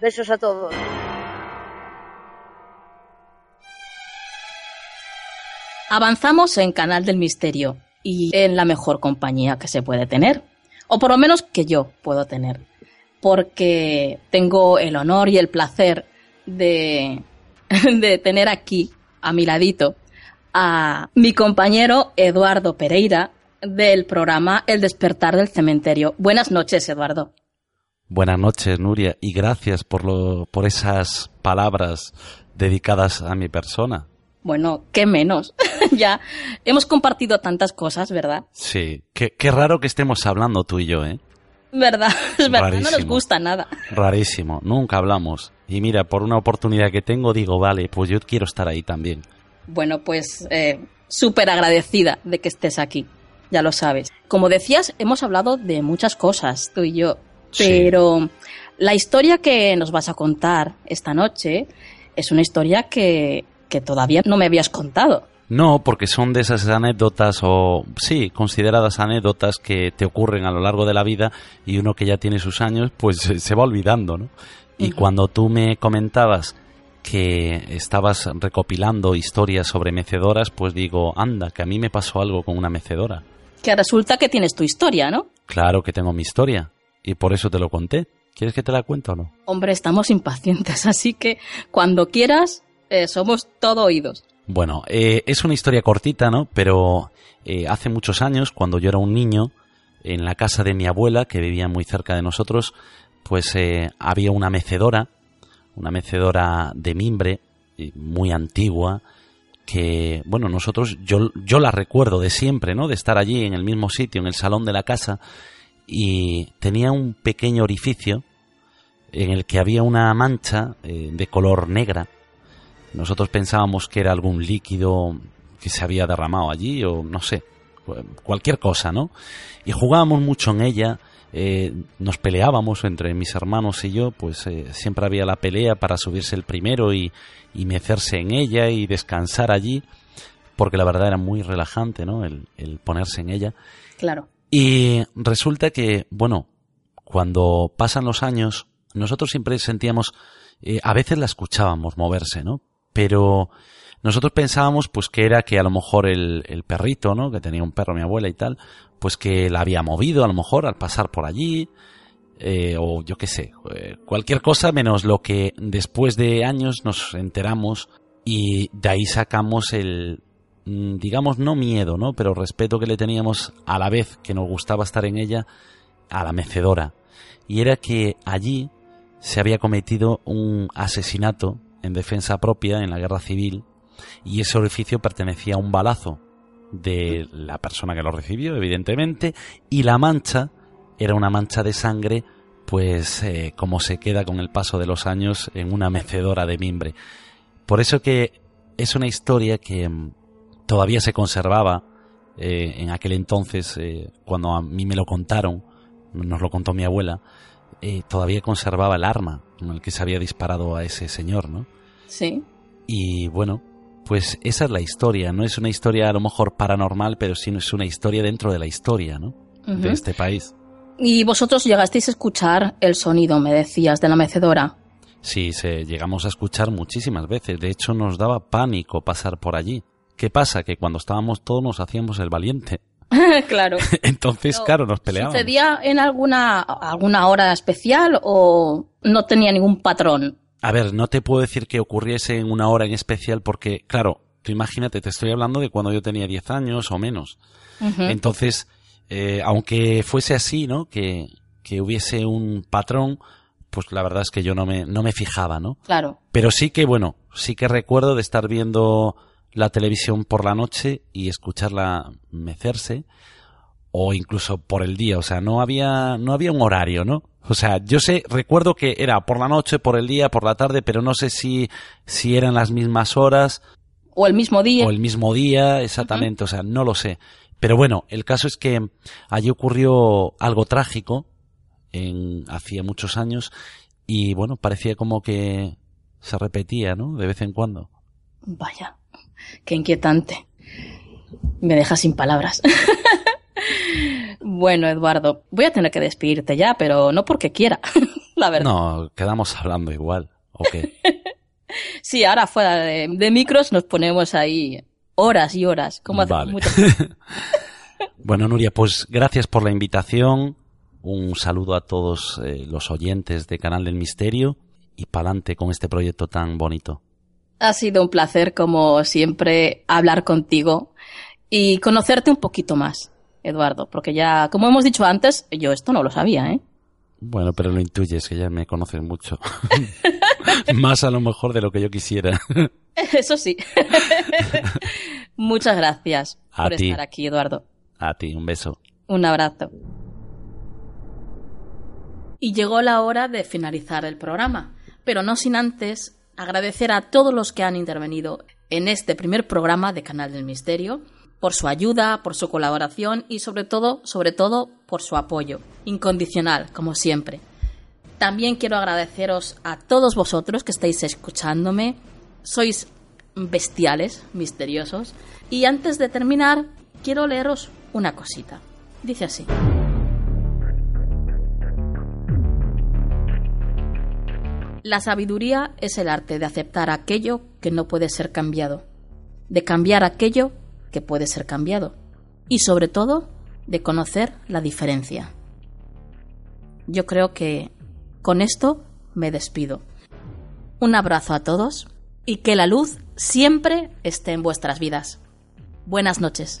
Besos a todos. Avanzamos en Canal del Misterio y en la mejor compañía que se puede tener, o por lo menos que yo puedo tener, porque tengo el honor y el placer de, de tener aquí a mi ladito a mi compañero Eduardo Pereira del programa El despertar del cementerio. Buenas noches, Eduardo. Buenas noches, Nuria, y gracias por, lo, por esas palabras dedicadas a mi persona. Bueno, qué menos. ya hemos compartido tantas cosas, ¿verdad? Sí, qué, qué, raro que estemos hablando tú y yo, ¿eh? Verdad, es verdad, Rarísimo. no nos gusta nada. Rarísimo, nunca hablamos. Y mira, por una oportunidad que tengo, digo, vale, pues yo quiero estar ahí también. Bueno, pues eh, súper agradecida de que estés aquí, ya lo sabes. Como decías, hemos hablado de muchas cosas, tú y yo, pero sí. la historia que nos vas a contar esta noche es una historia que que todavía no me habías contado. No, porque son de esas anécdotas o sí, consideradas anécdotas que te ocurren a lo largo de la vida y uno que ya tiene sus años pues se va olvidando, ¿no? Y uh -huh. cuando tú me comentabas que estabas recopilando historias sobre mecedoras, pues digo, anda, que a mí me pasó algo con una mecedora. Que resulta que tienes tu historia, ¿no? Claro que tengo mi historia y por eso te lo conté. ¿Quieres que te la cuente o no? Hombre, estamos impacientes, así que cuando quieras, eh, somos todo oídos. Bueno, eh, es una historia cortita, ¿no? Pero eh, hace muchos años, cuando yo era un niño, en la casa de mi abuela, que vivía muy cerca de nosotros, pues había una mecedora, una mecedora de mimbre, muy antigua, que, bueno, nosotros, yo, yo la recuerdo de siempre, ¿no? De estar allí en el mismo sitio, en el salón de la casa, y tenía un pequeño orificio en el que había una mancha eh, de color negra. Nosotros pensábamos que era algún líquido que se había derramado allí o no sé, cualquier cosa, ¿no? Y jugábamos mucho en ella, eh, nos peleábamos entre mis hermanos y yo, pues eh, siempre había la pelea para subirse el primero y, y mecerse en ella y descansar allí, porque la verdad era muy relajante, ¿no? El, el ponerse en ella. Claro. Y resulta que, bueno, cuando pasan los años, nosotros siempre sentíamos, eh, a veces la escuchábamos moverse, ¿no? Pero nosotros pensábamos pues que era que a lo mejor el, el, perrito, ¿no? Que tenía un perro mi abuela y tal, pues que la había movido a lo mejor al pasar por allí, eh, o yo qué sé, eh, cualquier cosa menos lo que después de años nos enteramos y de ahí sacamos el, Mm, digamos, no miedo, ¿no? Pero respeto que le teníamos a la vez que nos gustaba estar en ella a la mecedora. Y era que allí se había cometido un asesinato en defensa propia en la guerra civil y ese orificio pertenecía a un balazo de la persona que lo recibió, evidentemente, y la mancha era una mancha de sangre, pues eh, como se queda con el paso de los años en una mecedora de mimbre. Por eso que es una historia que mm, todavía se conservaba eh, en aquel entonces, eh, cuando a mí me lo contaron, nos lo contó mi abuela, eh, todavía conservaba el arma con el que se había disparado a ese señor, ¿no? Sí. Y bueno, pues esa es la historia, no es una historia a lo mejor paranormal, pero sí es una historia dentro de la historia, ¿no? De este país. Y vosotros llegasteis a escuchar el sonido, me decías, de la mecedora. Sí, se, llegamos a escuchar muchísimas veces. De hecho, nos daba pánico pasar por allí. ¿Qué pasa? Que cuando estábamos todos nos hacíamos el valiente. claro. Entonces, claro, nos peleábamos. ¿Sucedía en alguna, alguna hora especial o no tenía ningún patrón? A ver, no te puedo decir que ocurriese en una hora en especial porque, claro, tú imagínate, te estoy hablando de cuando yo tenía 10 años o menos. Entonces, eh, aunque fuese así, ¿no? Que, que hubiese un patrón, pues la verdad es que yo no me, no me fijaba, ¿no? Claro. Pero sí que, bueno, sí que recuerdo de estar viendo la televisión por la noche y escucharla mecerse o incluso por el día, o sea, no había no había un horario, ¿no? O sea, yo sé, recuerdo que era por la noche, por el día, por la tarde, pero no sé si si eran las mismas horas o el mismo día. O el mismo día, exactamente, o sea, no lo sé. Pero bueno, el caso es que allí ocurrió algo trágico en hacía muchos años y bueno, parecía como que se repetía, ¿no? De vez en cuando. Vaya. Qué inquietante. Me deja sin palabras. bueno, Eduardo, voy a tener que despedirte ya, pero no porque quiera, la verdad. No, quedamos hablando igual, ¿o qué? sí, ahora fuera de, micros nos ponemos ahí horas y horas, como hace vale. bueno, Nuria, pues gracias por la invitación. Un saludo a todos eh, los oyentes de Canal del Misterio y pa'lante con este proyecto tan bonito. Ha sido un placer, como siempre, hablar contigo y conocerte un poquito más, Eduardo, porque ya, como hemos dicho antes, yo esto no lo sabía, ¿eh? Bueno, pero lo intuyes, que ya me conoces mucho. más a lo mejor de lo que yo quisiera. Eso sí. Muchas gracias por estar aquí, Eduardo. A ti, un beso. Un abrazo. Y llegó la hora de finalizar el programa, pero no sin antes agradecer a todos los que han intervenido en este primer programa de Canal del Misterio por su ayuda, por su colaboración y sobre todo, sobre todo, por su apoyo incondicional, como siempre. También quiero agradeceros a todos vosotros que estáis escuchándome. Sois bestiales, misteriosos. Y antes de terminar, quiero leeros una cosita. Dice así. La sabiduría es el arte de aceptar aquello que no puede ser cambiado, de cambiar aquello que puede ser cambiado y sobre todo de conocer la diferencia. Yo creo que con esto me despido. Un abrazo a todos y que la luz siempre esté en vuestras vidas. Buenas noches.